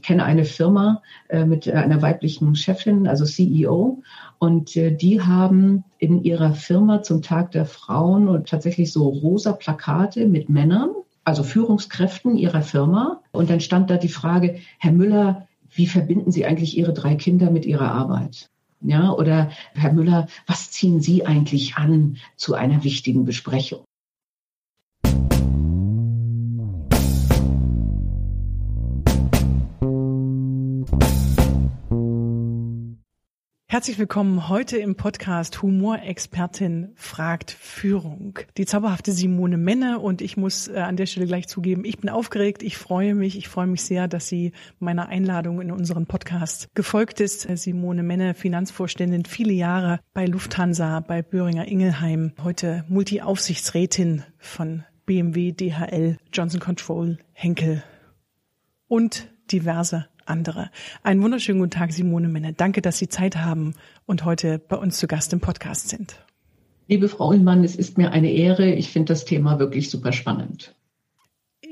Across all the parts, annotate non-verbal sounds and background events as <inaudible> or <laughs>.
Ich kenne eine Firma äh, mit einer weiblichen Chefin, also CEO, und äh, die haben in ihrer Firma zum Tag der Frauen und tatsächlich so rosa Plakate mit Männern, also Führungskräften ihrer Firma. Und dann stand da die Frage, Herr Müller, wie verbinden Sie eigentlich Ihre drei Kinder mit Ihrer Arbeit? Ja, oder Herr Müller, was ziehen Sie eigentlich an zu einer wichtigen Besprechung? Herzlich willkommen heute im Podcast Humorexpertin fragt Führung. Die zauberhafte Simone Menne und ich muss äh, an der Stelle gleich zugeben, ich bin aufgeregt, ich freue mich, ich freue mich sehr, dass sie meiner Einladung in unseren Podcast gefolgt ist. Simone Menne, Finanzvorständin, viele Jahre bei Lufthansa, bei Böhringer Ingelheim, heute Multi-Aufsichtsrätin von BMW, DHL, Johnson Control, Henkel und diverse andere. Einen wunderschönen guten Tag, Simone Menne. Danke, dass Sie Zeit haben und heute bei uns zu Gast im Podcast sind. Liebe Frau Ullmann, es ist mir eine Ehre. Ich finde das Thema wirklich super spannend.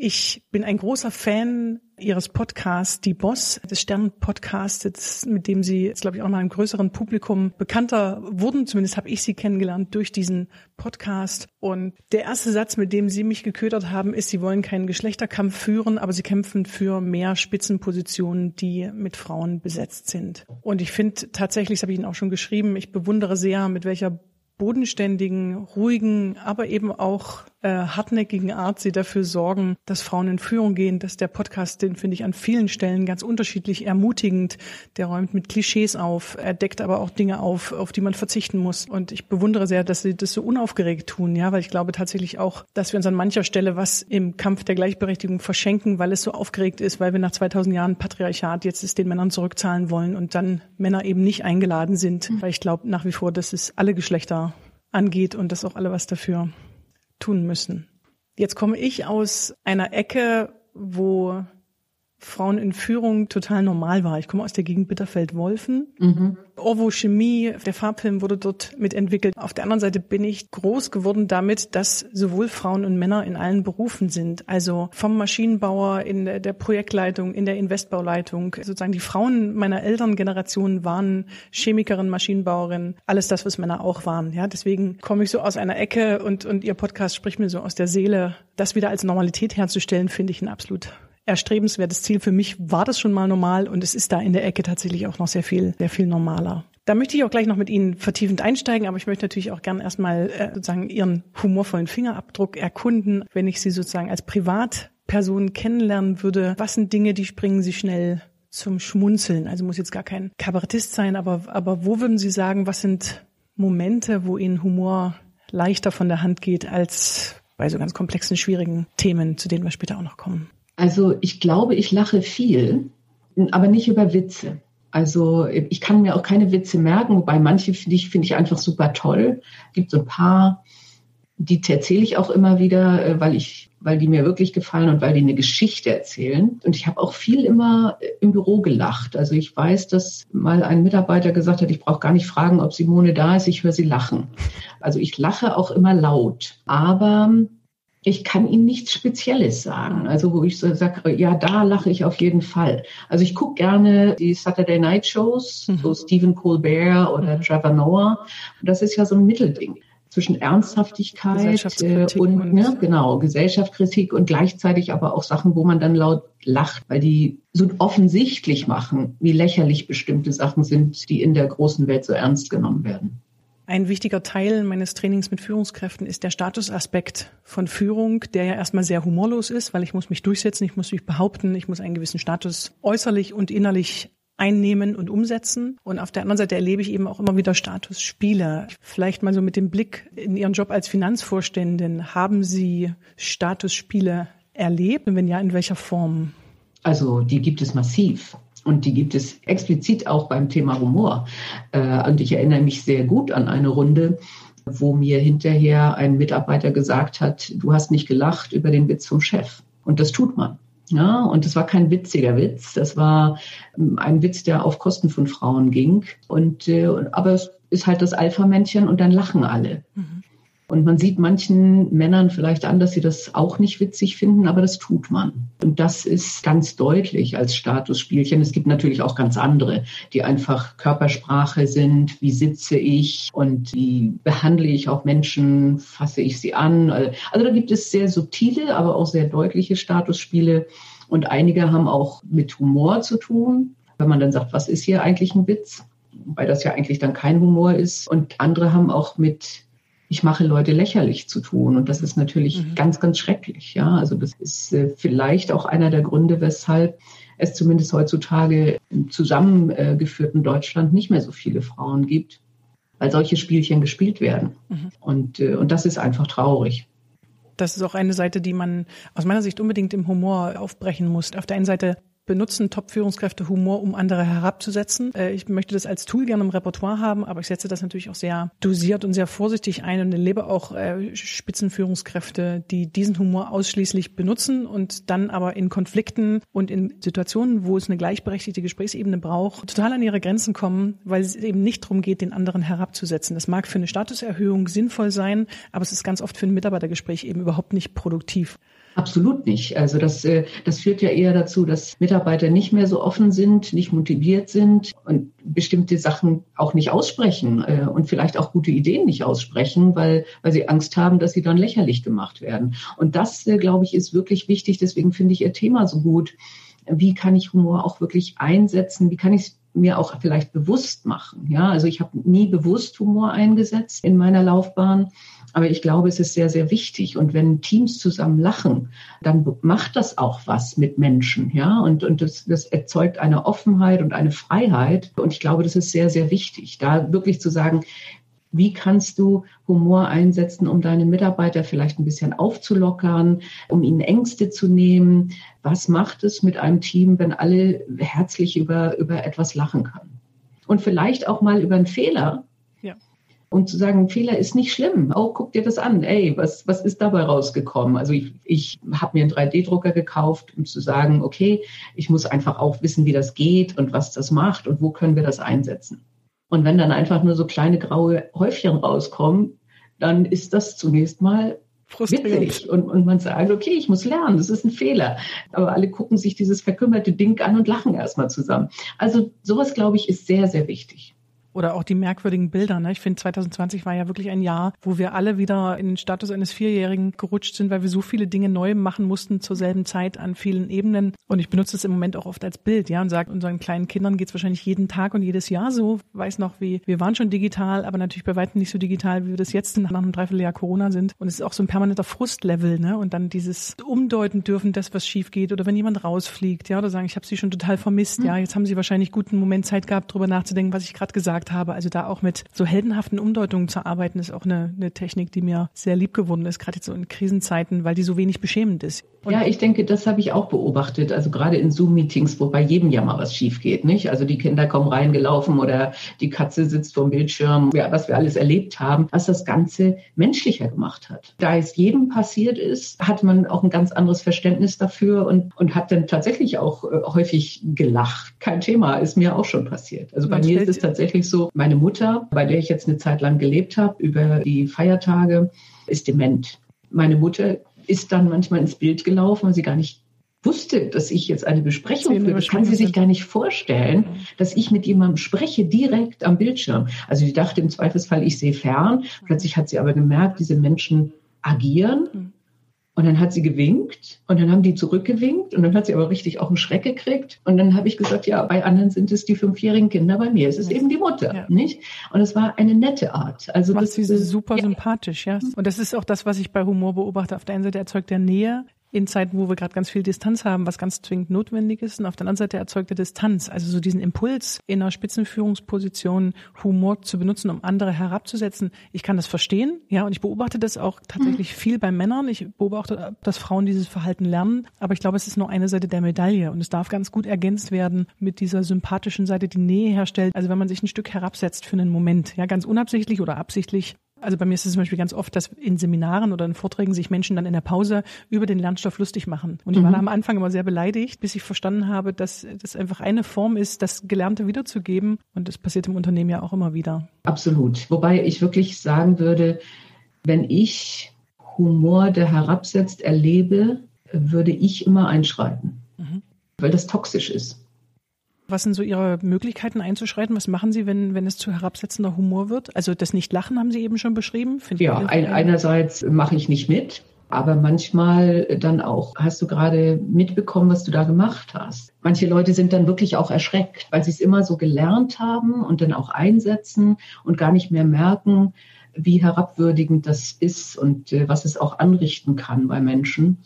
Ich bin ein großer Fan Ihres Podcasts, Die Boss, des Stern-Podcasts, mit dem Sie jetzt, glaube ich, auch mal einem größeren Publikum bekannter wurden. Zumindest habe ich Sie kennengelernt durch diesen Podcast. Und der erste Satz, mit dem Sie mich geködert haben, ist, Sie wollen keinen Geschlechterkampf führen, aber Sie kämpfen für mehr Spitzenpositionen, die mit Frauen besetzt sind. Und ich finde tatsächlich, das habe ich Ihnen auch schon geschrieben, ich bewundere sehr, mit welcher bodenständigen, ruhigen, aber eben auch äh, hartnäckigen Art sie dafür sorgen, dass Frauen in Führung gehen. Dass der Podcast, den finde ich an vielen Stellen ganz unterschiedlich ermutigend. Der räumt mit Klischees auf, er deckt aber auch Dinge auf, auf die man verzichten muss. Und ich bewundere sehr, dass sie das so unaufgeregt tun, ja, weil ich glaube tatsächlich auch, dass wir uns an mancher Stelle was im Kampf der Gleichberechtigung verschenken, weil es so aufgeregt ist, weil wir nach 2000 Jahren Patriarchat jetzt es den Männern zurückzahlen wollen und dann Männer eben nicht eingeladen sind, mhm. weil ich glaube nach wie vor, dass es alle Geschlechter angeht und dass auch alle was dafür tun müssen. Jetzt komme ich aus einer Ecke, wo Frauen in Führung total normal war. Ich komme aus der Gegend Bitterfeld-Wolfen. Mhm. Orvo Chemie, der Farbfilm wurde dort mitentwickelt. Auf der anderen Seite bin ich groß geworden damit, dass sowohl Frauen und Männer in allen Berufen sind. Also vom Maschinenbauer in der Projektleitung, in der Investbauleitung. Sozusagen die Frauen meiner Elterngeneration waren Chemikerin, Maschinenbauerin, alles das, was Männer auch waren. Ja, deswegen komme ich so aus einer Ecke und, und Ihr Podcast spricht mir so aus der Seele. Das wieder als Normalität herzustellen, finde ich ein absolut erstrebenswertes Ziel. Für mich war das schon mal normal und es ist da in der Ecke tatsächlich auch noch sehr viel, sehr viel normaler. Da möchte ich auch gleich noch mit Ihnen vertiefend einsteigen, aber ich möchte natürlich auch gern erstmal äh, sozusagen Ihren humorvollen Fingerabdruck erkunden, wenn ich Sie sozusagen als Privatperson kennenlernen würde. Was sind Dinge, die springen Sie schnell zum Schmunzeln? Also muss jetzt gar kein Kabarettist sein, aber, aber wo würden Sie sagen, was sind Momente, wo Ihnen Humor leichter von der Hand geht als bei so ganz komplexen, schwierigen Themen, zu denen wir später auch noch kommen? Also ich glaube, ich lache viel, aber nicht über Witze. Also ich kann mir auch keine Witze merken, wobei manche finde ich, finde ich einfach super toll. Es gibt so ein paar, die erzähle ich auch immer wieder, äh, weil ich, weil die mir wirklich gefallen und weil die eine Geschichte erzählen. Und ich habe auch viel immer im Büro gelacht. Also ich weiß, dass mal ein Mitarbeiter gesagt hat, ich brauche gar nicht fragen, ob Simone da ist, ich höre sie lachen. Also ich lache auch immer laut. Aber ich kann Ihnen nichts Spezielles sagen. Also wo ich so sage, ja, da lache ich auf jeden Fall. Also ich gucke gerne die Saturday Night Shows, mhm. so Stephen Colbert oder Trevor Noah. Und das ist ja so ein Mittelding zwischen Ernsthaftigkeit äh, und, und ne, genau Gesellschaftskritik und gleichzeitig aber auch Sachen, wo man dann laut lacht, weil die so offensichtlich machen, wie lächerlich bestimmte Sachen sind, die in der großen Welt so ernst genommen werden. Ein wichtiger Teil meines Trainings mit Führungskräften ist der Statusaspekt von Führung, der ja erstmal sehr humorlos ist, weil ich muss mich durchsetzen, ich muss mich behaupten, ich muss einen gewissen Status äußerlich und innerlich einnehmen und umsetzen. Und auf der anderen Seite erlebe ich eben auch immer wieder Statusspiele. Vielleicht mal so mit dem Blick in Ihren Job als Finanzvorständin. Haben Sie Statusspiele erlebt? Und wenn ja, in welcher Form? Also die gibt es massiv. Und die gibt es explizit auch beim Thema Humor. Äh, und ich erinnere mich sehr gut an eine Runde, wo mir hinterher ein Mitarbeiter gesagt hat, du hast nicht gelacht über den Witz vom Chef. Und das tut man. Ja, und das war kein witziger Witz. Das war ähm, ein Witz, der auf Kosten von Frauen ging. Und, äh, aber es ist halt das Alpha-Männchen und dann lachen alle. Mhm. Und man sieht manchen Männern vielleicht an, dass sie das auch nicht witzig finden, aber das tut man. Und das ist ganz deutlich als Statusspielchen. Es gibt natürlich auch ganz andere, die einfach Körpersprache sind. Wie sitze ich und wie behandle ich auch Menschen? Fasse ich sie an? Also da gibt es sehr subtile, aber auch sehr deutliche Statusspiele. Und einige haben auch mit Humor zu tun. Wenn man dann sagt, was ist hier eigentlich ein Witz? Weil das ja eigentlich dann kein Humor ist. Und andere haben auch mit ich mache Leute lächerlich zu tun. Und das ist natürlich mhm. ganz, ganz schrecklich. Ja, also das ist äh, vielleicht auch einer der Gründe, weshalb es zumindest heutzutage im zusammengeführten Deutschland nicht mehr so viele Frauen gibt, weil solche Spielchen gespielt werden. Mhm. Und, äh, und das ist einfach traurig. Das ist auch eine Seite, die man aus meiner Sicht unbedingt im Humor aufbrechen muss. Auf der einen Seite benutzen Top-Führungskräfte Humor, um andere herabzusetzen. Äh, ich möchte das als Tool gerne im Repertoire haben, aber ich setze das natürlich auch sehr dosiert und sehr vorsichtig ein und erlebe auch äh, Spitzenführungskräfte, die diesen Humor ausschließlich benutzen und dann aber in Konflikten und in Situationen, wo es eine gleichberechtigte Gesprächsebene braucht, total an ihre Grenzen kommen, weil es eben nicht darum geht, den anderen herabzusetzen. Das mag für eine Statuserhöhung sinnvoll sein, aber es ist ganz oft für ein Mitarbeitergespräch eben überhaupt nicht produktiv. Absolut nicht. Also das, äh, das führt ja eher dazu, dass Mitarbeiter nicht mehr so offen sind, nicht motiviert sind und bestimmte Sachen auch nicht aussprechen äh, und vielleicht auch gute Ideen nicht aussprechen, weil, weil sie Angst haben, dass sie dann lächerlich gemacht werden. Und das, äh, glaube ich, ist wirklich wichtig. Deswegen finde ich Ihr Thema so gut. Wie kann ich Humor auch wirklich einsetzen? Wie kann ich es mir auch vielleicht bewusst machen? Ja, also ich habe nie bewusst Humor eingesetzt in meiner Laufbahn aber ich glaube, es ist sehr, sehr wichtig. Und wenn Teams zusammen lachen, dann macht das auch was mit Menschen. Ja, und, und das, das erzeugt eine Offenheit und eine Freiheit. Und ich glaube, das ist sehr, sehr wichtig, da wirklich zu sagen, wie kannst du Humor einsetzen, um deine Mitarbeiter vielleicht ein bisschen aufzulockern, um ihnen Ängste zu nehmen? Was macht es mit einem Team, wenn alle herzlich über, über etwas lachen können? Und vielleicht auch mal über einen Fehler, und zu sagen, Fehler ist nicht schlimm. Oh, guck dir das an. Ey, was, was ist dabei rausgekommen? Also ich, ich habe mir einen 3D-Drucker gekauft, um zu sagen, okay, ich muss einfach auch wissen, wie das geht und was das macht und wo können wir das einsetzen. Und wenn dann einfach nur so kleine graue Häufchen rauskommen, dann ist das zunächst mal witzig und, und man sagt, okay, ich muss lernen, das ist ein Fehler. Aber alle gucken sich dieses verkümmerte Ding an und lachen erstmal zusammen. Also sowas, glaube ich, ist sehr, sehr wichtig. Oder auch die merkwürdigen Bilder. Ne? Ich finde, 2020 war ja wirklich ein Jahr, wo wir alle wieder in den Status eines Vierjährigen gerutscht sind, weil wir so viele Dinge neu machen mussten zur selben Zeit an vielen Ebenen. Und ich benutze es im Moment auch oft als Bild, ja, und sage, unseren kleinen Kindern geht es wahrscheinlich jeden Tag und jedes Jahr so. Weiß noch, wie wir waren schon digital, aber natürlich bei weitem nicht so digital, wie wir das jetzt nach einem Dreivierteljahr Corona sind. Und es ist auch so ein permanenter Frustlevel, ne? Und dann dieses Umdeuten dürfen, das, was schief geht, oder wenn jemand rausfliegt, ja, oder sagen, ich habe sie schon total vermisst, ja, jetzt haben sie wahrscheinlich guten Moment Zeit gehabt, drüber nachzudenken, was ich gerade gesagt habe. Also da auch mit so heldenhaften Umdeutungen zu arbeiten, ist auch eine, eine Technik, die mir sehr lieb geworden ist, gerade jetzt so in Krisenzeiten, weil die so wenig beschämend ist. Und ja, ich denke, das habe ich auch beobachtet. Also gerade in Zoom-Meetings, wo bei jedem ja mal was schief geht, nicht? Also die Kinder kommen reingelaufen oder die Katze sitzt vor dem Bildschirm, ja, was wir alles erlebt haben, was das Ganze menschlicher gemacht hat. Da es jedem passiert ist, hat man auch ein ganz anderes Verständnis dafür und, und hat dann tatsächlich auch äh, häufig gelacht. Kein Thema, ist mir auch schon passiert. Also bei mir ist es tatsächlich so, meine Mutter, bei der ich jetzt eine Zeit lang gelebt habe, über die Feiertage, ist dement. Meine Mutter ist dann manchmal ins Bild gelaufen, weil sie gar nicht wusste, dass ich jetzt eine Besprechung führe. Das kann sie sich gar nicht vorstellen, dass ich mit jemandem spreche, direkt am Bildschirm. Also sie dachte im Zweifelsfall, ich sehe fern. Plötzlich hat sie aber gemerkt, diese Menschen agieren. Mhm. Und dann hat sie gewinkt und dann haben die zurückgewinkt und dann hat sie aber richtig auch einen Schreck gekriegt. Und dann habe ich gesagt, ja, bei anderen sind es die fünfjährigen Kinder, bei mir ist es eben die Mutter, ja. nicht? Und es war eine nette Art. Also Macht das sie super ja. sympathisch, ja. Und das ist auch das, was ich bei Humor beobachte. Auf der einen Seite erzeugt er Nähe, in Zeiten, wo wir gerade ganz viel Distanz haben, was ganz zwingend notwendig ist. Und auf der anderen Seite erzeugt er Distanz. Also so diesen Impuls in einer Spitzenführungsposition Humor zu benutzen, um andere herabzusetzen. Ich kann das verstehen, ja, und ich beobachte das auch tatsächlich mhm. viel bei Männern. Ich beobachte, dass Frauen dieses Verhalten lernen. Aber ich glaube, es ist nur eine Seite der Medaille und es darf ganz gut ergänzt werden mit dieser sympathischen Seite, die Nähe herstellt. Also wenn man sich ein Stück herabsetzt für einen Moment, ja, ganz unabsichtlich oder absichtlich, Also bei mir ist es zum Beispiel ganz oft, dass in Seminaren oder in Vorträgen sich Menschen dann in der Pause über den Lernstoff lustig machen. Und ich war mhm. am Anfang immer sehr beleidigt, bis ich verstanden habe, dass das einfach eine Form ist, das Gelernte wiederzugeben. Und das passiert im Unternehmen ja auch immer wieder. Absolut. Wobei ich wirklich sagen würde, wenn ich Humor, der herabsetzt, erlebe, würde ich immer einschreiten, mhm. weil das toxisch ist. Was sind so Ihre Möglichkeiten einzuschreiten? Was machen Sie, wenn, wenn es zu herabsetzender Humor wird? Also das Nicht-Lachen haben Sie eben schon beschrieben. Find ja, ein, einerseits mache ich nicht mit, aber manchmal dann auch, hast du gerade mitbekommen, was du da gemacht hast. Manche Leute sind dann wirklich auch erschreckt, weil sie es immer so gelernt haben und dann auch einsetzen und gar nicht mehr merken, wie herabwürdigend das ist und äh, was es auch anrichten kann bei Menschen.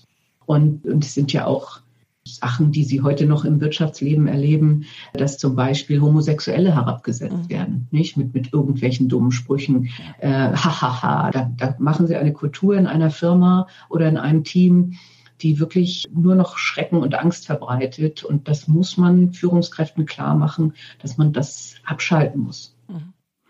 Und, und es sind ja auch Sachen, die Sie heute noch im Wirtschaftsleben erleben, dass zum Beispiel Homosexuelle herabgesetzt mhm. werden, nicht mit, mit irgendwelchen dummen Sprüchen. Äh, hahaha, da, da machen Sie eine Kultur in einer Firma oder in einem Team, die wirklich nur noch Schrecken und Angst verbreitet. Und das muss man Führungskräften klar machen, dass man das abschalten muss.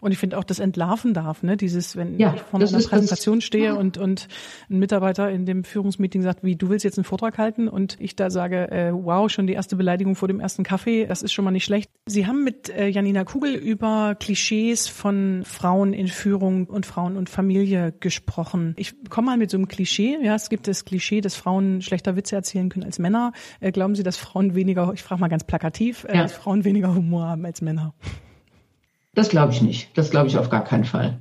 Und ich finde auch, das entlarven darf, ne? Dieses, wenn ja, ich vor einer Präsentation das, stehe ja. und, und ein Mitarbeiter in dem Führungsmeeting sagt, wie, du willst jetzt einen Vortrag halten und ich da sage, äh, wow, schon die erste Beleidigung vor dem ersten Kaffee, das ist schon mal nicht schlecht. Sie haben mit äh, Janina Kugel über Klischees von Frauen in Führung und Frauen und Familie gesprochen. Ich komme mal mit so einem Klischee. Ja, es gibt das Klischee, dass Frauen schlechter Witze erzählen können als Männer. Äh, glauben Sie, dass Frauen weniger, ich frage mal ganz plakativ, äh, ja. dass Frauen weniger Humor haben als Männer? Das glaube ich nicht. Das glaube ich auf gar keinen Fall.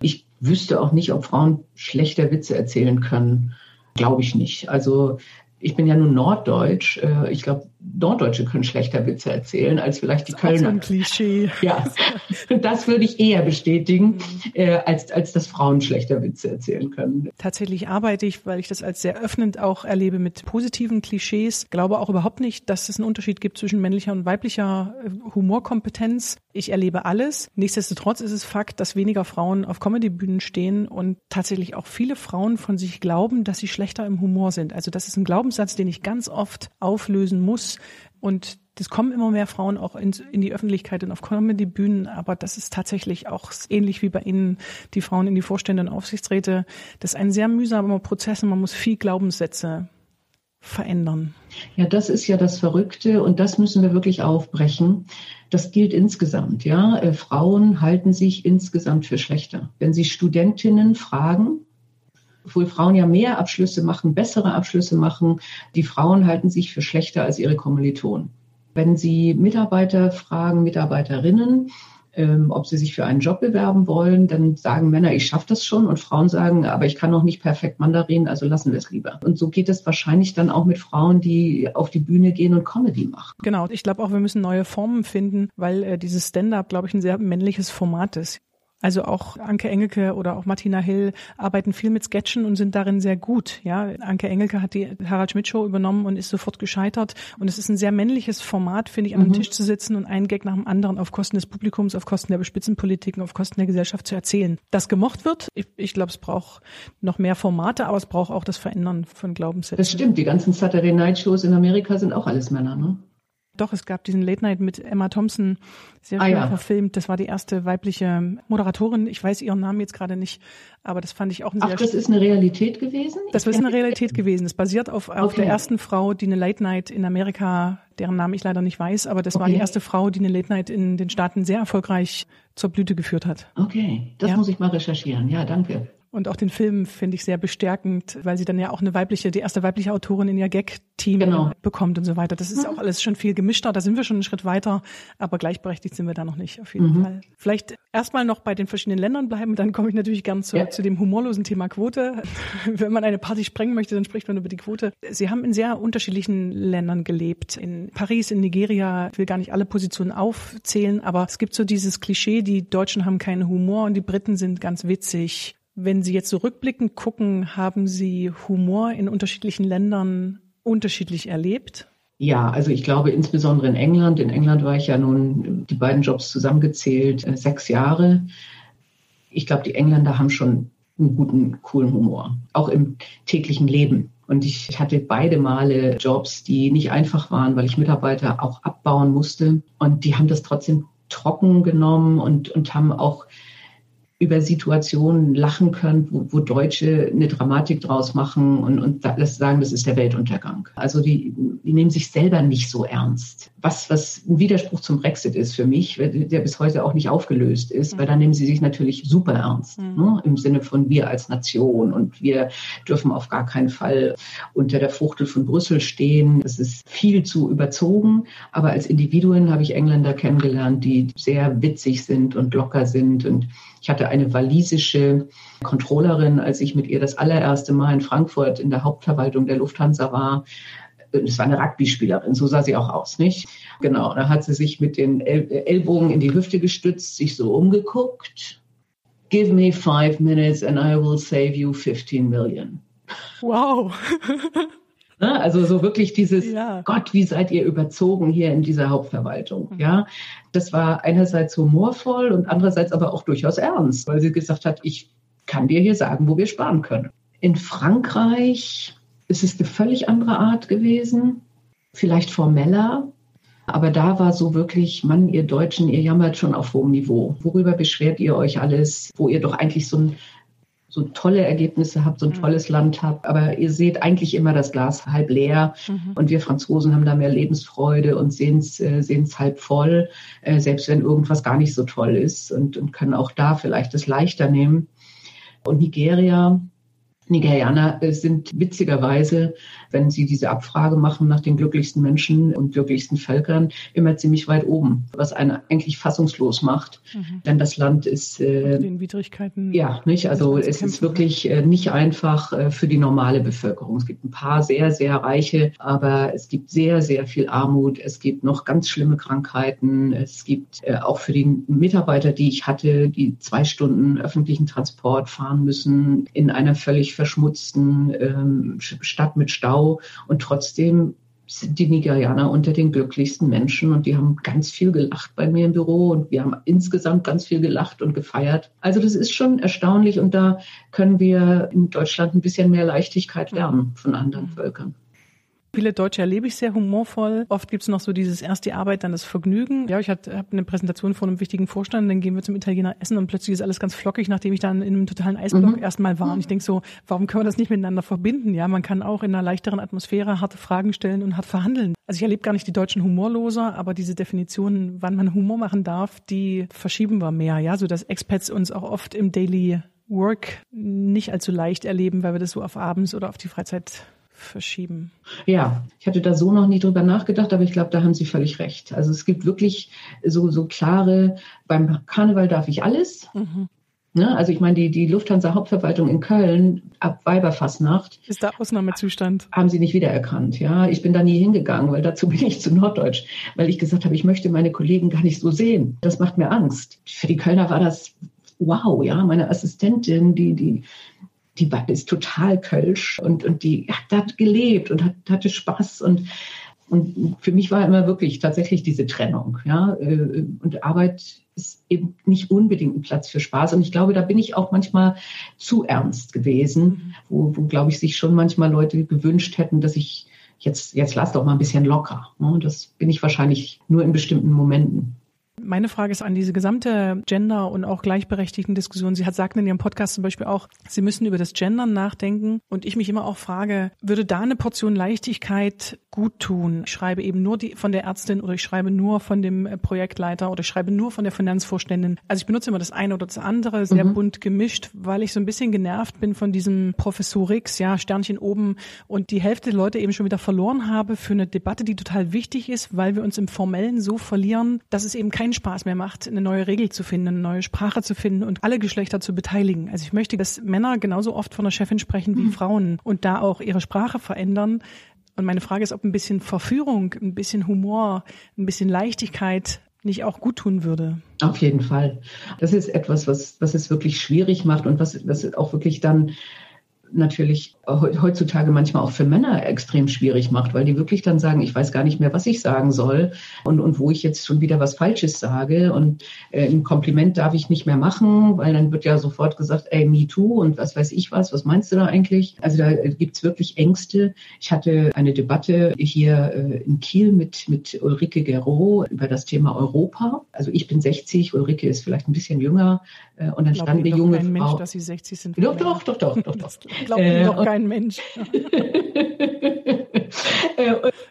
Ich wüsste auch nicht, ob Frauen schlechter Witze erzählen können. Glaube ich nicht. Also ich bin ja nun Norddeutsch. Äh, ich glaube, Norddeutsche können schlechter Witze erzählen als vielleicht die das Kölner. So ein Klischee. Ja, das würde ich eher bestätigen, mhm. äh, als, als dass Frauen schlechter Witze erzählen können. Tatsächlich arbeite ich, weil ich das als sehr öffnend auch erlebe, mit positiven Klischees. Glaube auch überhaupt nicht, dass es einen Unterschied gibt zwischen männlicher und weiblicher äh, Humorkompetenz. Ich erlebe alles. Nichtsdestotrotz ist es Fakt, dass weniger Frauen auf Comedybühnen stehen und tatsächlich auch viele Frauen von sich glauben, dass sie schlechter im Humor sind. Also das ist ein Glaubenssatz, den ich ganz oft auflösen muss und das kommen immer mehr Frauen auch in, in die Öffentlichkeit und auf Comedy-Bühnen, aber das ist tatsächlich auch ähnlich wie bei Ihnen, die Frauen in die Vorstände und Aufsichtsräte. Das ist ein sehr mühsamer Prozess und man muss viel Glaubenssätze verändern. Ja, das ist ja das Verrückte und das müssen wir wirklich aufbrechen. Das gilt insgesamt, ja. Äh, Frauen halten sich insgesamt für schlechter. Wenn Sie Studentinnen fragen, obwohl Frauen ja mehr Abschlüsse machen, bessere Abschlüsse machen. Die Frauen halten sich für schlechter als ihre Kommilitonen. Wenn Sie Mitarbeiter fragen, Mitarbeiterinnen, ähm, ob sie sich für einen Job bewerben wollen, dann sagen Männer, ich schaffe das schon und Frauen sagen, aber ich kann noch nicht perfekt Mandarin, also lassen wir es lieber. Und so geht es wahrscheinlich dann auch mit Frauen, die auf die Bühne gehen und Comedy machen. Genau, ich glaube auch, wir müssen neue Formen finden, weil äh, dieses Stand-up, glaube ich, ein sehr männliches Format ist. Also auch Anke Engelke oder auch Martina Hill arbeiten viel mit Sketchen und sind darin sehr gut. Ja, Anke Engelke hat die Harald Schmidt Show übernommen und ist sofort gescheitert. Und es ist ein sehr männliches Format, finde ich, an einem mhm. Tisch zu sitzen und einen Gag nach dem anderen auf Kosten des Publikums, auf Kosten der Spitzenpolitiken, auf Kosten der Gesellschaft zu erzählen. Das gemocht wird. Ich, ich glaube, es braucht noch mehr Formate, aber es braucht auch das Verändern von Glaubenssätzen. Das stimmt. Die ganzen Saturday Night Shows in Amerika sind auch alles Männer, ne? Doch, es gab diesen Late Night mit Emma Thompson, sehr schön ah, ja. verfilmt. Das war die erste weibliche Moderatorin. Ich weiß ihren Namen jetzt gerade nicht, aber das fand ich auch ein sehr. Ach, das ist eine Realität gewesen? Das ist eine <laughs> Realität gewesen. Es basiert auf, auf okay. der ersten Frau, die eine Late Night in Amerika, deren Namen ich leider nicht weiß, aber das okay. war die erste Frau, die eine Late Night in den Staaten sehr erfolgreich zur Blüte geführt hat. Okay, das ja. muss ich mal recherchieren. Ja, danke. Und auch den Film finde ich sehr bestärkend, weil sie dann ja auch eine weibliche, die erste weibliche Autorin in ihr Gag-Team genau. bekommt und so weiter. Das ist mhm. auch alles schon viel gemischter, da sind wir schon einen Schritt weiter, aber gleichberechtigt sind wir da noch nicht, auf jeden mhm. Fall. Vielleicht erstmal noch bei den verschiedenen Ländern bleiben, dann komme ich natürlich gern zu, ja. zu dem humorlosen Thema Quote. <laughs> Wenn man eine Party sprengen möchte, dann spricht man über die Quote. Sie haben in sehr unterschiedlichen Ländern gelebt. In Paris, in Nigeria, ich will gar nicht alle Positionen aufzählen, aber es gibt so dieses Klischee, die Deutschen haben keinen Humor und die Briten sind ganz witzig. Wenn Sie jetzt so rückblickend gucken, haben Sie Humor in unterschiedlichen Ländern unterschiedlich erlebt? Ja, also ich glaube insbesondere in England. In England war ich ja nun die beiden Jobs zusammengezählt, äh, sechs Jahre. Ich glaube, die Engländer haben schon einen guten, coolen Humor, auch im täglichen Leben. Und ich hatte beide Male Jobs, die nicht einfach waren, weil ich Mitarbeiter auch abbauen musste. Und die haben das trotzdem trocken genommen und, und haben auch über Situationen lachen könnt, wo, wo Deutsche eine Dramatik draus machen und, und das sagen, das ist der Weltuntergang. Also die, die nehmen sich selber nicht so ernst. Was, was ein Widerspruch zum Brexit ist für mich, der bis heute auch nicht aufgelöst ist, weil da nehmen sie sich natürlich super ernst. Mhm. Ne? Im Sinne von wir als Nation und wir dürfen auf gar keinen Fall unter der Fuchtel von Brüssel stehen. Das ist viel zu überzogen. Aber als Individuen habe ich Engländer kennengelernt, die sehr witzig sind und locker sind und ich hatte eine walisische Controllerin, als ich mit ihr das allererste Mal in Frankfurt in der Hauptverwaltung der Lufthansa war. Es war eine Rugby-Spielerin, so sah sie auch aus, nicht? Genau, da hat sie sich mit den Ellbogen in die Hüfte gestützt, sich so umgeguckt. Give me five minutes and I will save you 15 million. Wow. <laughs> Ne? Also so wirklich dieses, ja. Gott, wie seid ihr überzogen hier in dieser Hauptverwaltung? Mhm. Ja, das war einerseits humorvoll und andererseits aber auch durchaus ernst, weil sie gesagt hat, ich kann dir hier sagen, wo wir sparen können. In Frankreich ist es eine völlig andere Art gewesen, vielleicht formeller, aber da war so wirklich, Mann, ihr Deutschen, ihr jammert schon auf hohem Niveau. Worüber beschwert ihr euch alles, wo ihr doch eigentlich so ein so tolle Ergebnisse habt, so ein mhm. tolles Land habt, aber ihr seht eigentlich immer das Glas halb leer mhm. und wir Franzosen haben da mehr Lebensfreude und sehen es äh, halb voll, äh, selbst wenn irgendwas gar nicht so toll ist und, und können auch da vielleicht das leichter nehmen. Und Nigeria, Nigerianer äh, sind witzigerweise, wenn sie diese Abfrage machen nach den glücklichsten Menschen und glücklichsten Völkern, immer ziemlich weit oben, was einen eigentlich fassungslos macht. Mhm. Denn das Land ist äh, den Widrigkeiten. Ja, nicht. Also es ist wirklich äh, nicht einfach äh, für die normale Bevölkerung. Es gibt ein paar sehr, sehr reiche, aber es gibt sehr, sehr viel Armut. Es gibt noch ganz schlimme Krankheiten. Es gibt äh, auch für die Mitarbeiter, die ich hatte, die zwei Stunden öffentlichen Transport fahren müssen in einer völlig verschmutzten ähm, Stadt mit Stau. Und trotzdem sind die Nigerianer unter den glücklichsten Menschen. Und die haben ganz viel gelacht bei mir im Büro. Und wir haben insgesamt ganz viel gelacht und gefeiert. Also das ist schon erstaunlich. Und da können wir in Deutschland ein bisschen mehr Leichtigkeit lernen von anderen Völkern. Viele Deutsche erlebe ich sehr humorvoll. Oft gibt es noch so dieses erst die Arbeit, dann das Vergnügen. Ja, ich habe eine Präsentation vor einem wichtigen Vorstand, dann gehen wir zum Italiener essen und plötzlich ist alles ganz flockig, nachdem ich dann in einem totalen Eisblock mhm. erstmal war. Und ich denke so, warum können wir das nicht miteinander verbinden? Ja, man kann auch in einer leichteren Atmosphäre harte Fragen stellen und hart verhandeln. Also ich erlebe gar nicht die Deutschen humorloser, aber diese Definitionen, wann man Humor machen darf, die verschieben wir mehr. Ja, so dass Expats uns auch oft im Daily Work nicht allzu leicht erleben, weil wir das so auf abends oder auf die Freizeit verschieben. Ja, ich hatte da so noch nie drüber nachgedacht, aber ich glaube, da haben Sie völlig recht. Also es gibt wirklich so, so klare, beim Karneval darf ich alles. Mhm. Ne? Also ich meine, die, die Lufthansa Hauptverwaltung in Köln ab Weiberfassnacht. Ist da Ausnahmezustand? Haben sie nicht wiedererkannt. Ja, ich bin da nie hingegangen, weil dazu <laughs> bin ich zu Norddeutsch, weil ich gesagt habe, ich möchte meine Kollegen gar nicht so sehen. Das macht mir Angst. Für die Kölner war das wow, ja, meine Assistentin, die, die die ist total kölsch und, und die hat da gelebt und hat, hatte Spaß und und für mich war immer wirklich tatsächlich diese Trennung, ja. Äh, und Arbeit ist eben nicht unbedingt ein Platz für Spaß. Und ich glaube, da bin ich auch manchmal zu ernst gewesen, mhm. wo, wo glaube ich, sich schon manchmal Leute gewünscht hätten, dass ich jetzt, jetzt lass doch mal ein bisschen locker. Ne? Das bin ich wahrscheinlich nur in bestimmten Momenten. Meine Frage ist an diese gesamte Gender- und auch gleichberechtigten Diskussion. Sie hat sagt in ihrem Podcast zum Beispiel auch, Sie müssen über das Gendern nachdenken. Und ich mich immer auch frage, würde da eine Portion Leichtigkeit gut tun? Ich schreibe eben nur die, von der Ärztin oder ich schreibe nur von dem äh, Projektleiter oder ich schreibe nur von der Finanzvorständin. Also ich benutze immer das eine oder das andere, sehr mhm. bunt gemischt, weil ich so ein bisschen genervt bin von diesem Professor X, ja, Sternchen oben und die Hälfte der Leute eben schon wieder verloren habe für eine Debatte, die total wichtig ist, weil wir uns im Formellen so verlieren, dass es eben kein keinen Spaß mehr macht, eine neue Regel zu finden, eine neue Sprache zu finden und alle Geschlechter zu beteiligen. Also ich möchte, dass Männer genauso oft von der Chefin sprechen wie mhm. Frauen und da auch ihre Sprache verändern. Und meine Frage ist, ob ein bisschen Verführung, ein bisschen Humor, ein bisschen Leichtigkeit nicht auch gut tun würde. Auf jeden Fall. Das ist etwas, was, was es wirklich schwierig macht und was, was auch wirklich dann natürlich heutzutage manchmal auch für Männer extrem schwierig macht, weil die wirklich dann sagen, ich weiß gar nicht mehr, was ich sagen soll und, und wo ich jetzt schon wieder was Falsches sage und äh, ein Kompliment darf ich nicht mehr machen, weil dann wird ja sofort gesagt, ey, me too und was weiß ich was, was meinst du da eigentlich? Also da gibt's wirklich Ängste. Ich hatte eine Debatte hier äh, in Kiel mit, mit Ulrike Gero über das Thema Europa. also ich bin 60, Ulrike ist vielleicht ein bisschen jünger äh, und dann stand eine junge kein Frau. Mensch, dass sie 60 sind. doch, doch, doch, doch, doch, doch. <laughs> Glaubt Äh, doch und- kein Mensch. <laughs>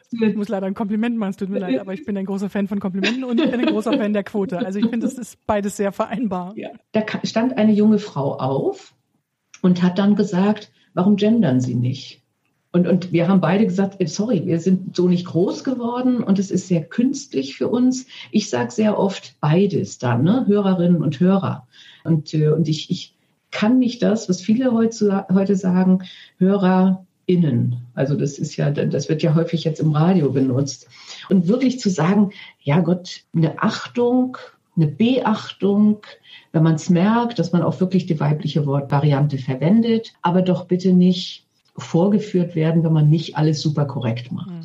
Ich muss leider ein Kompliment machen, es tut mir leid, aber ich bin ein großer Fan von Komplimenten und ich bin ein großer Fan der Quote. Also ich finde, das ist beides sehr vereinbar. Ja. Da stand eine junge Frau auf und hat dann gesagt, warum gendern Sie nicht? Und, und wir haben beide gesagt, äh, sorry, wir sind so nicht groß geworden und es ist sehr künstlich für uns. Ich sage sehr oft beides dann, ne? Hörerinnen und Hörer. Und, äh, und ich, ich kann nicht das, was viele heute, heute sagen, HörerInnen. Also das ist ja, das wird ja häufig jetzt im Radio benutzt. Und wirklich zu sagen, ja Gott, eine Achtung, eine Beachtung, wenn man es merkt, dass man auch wirklich die weibliche Wortvariante verwendet, aber doch bitte nicht vorgeführt werden, wenn man nicht alles super korrekt macht.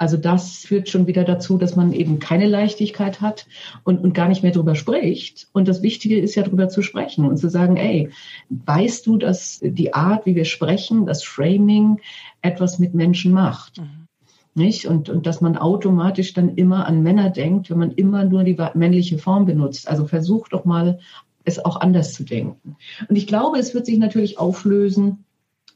Also das führt schon wieder dazu, dass man eben keine Leichtigkeit hat und, und gar nicht mehr drüber spricht. Und das Wichtige ist ja drüber zu sprechen und zu sagen, ey, weißt du, dass die Art, wie wir sprechen, das Framing etwas mit Menschen macht? Mhm. Nicht? Und, und dass man automatisch dann immer an Männer denkt, wenn man immer nur die männliche Form benutzt. Also versucht doch mal, es auch anders zu denken. Und ich glaube, es wird sich natürlich auflösen,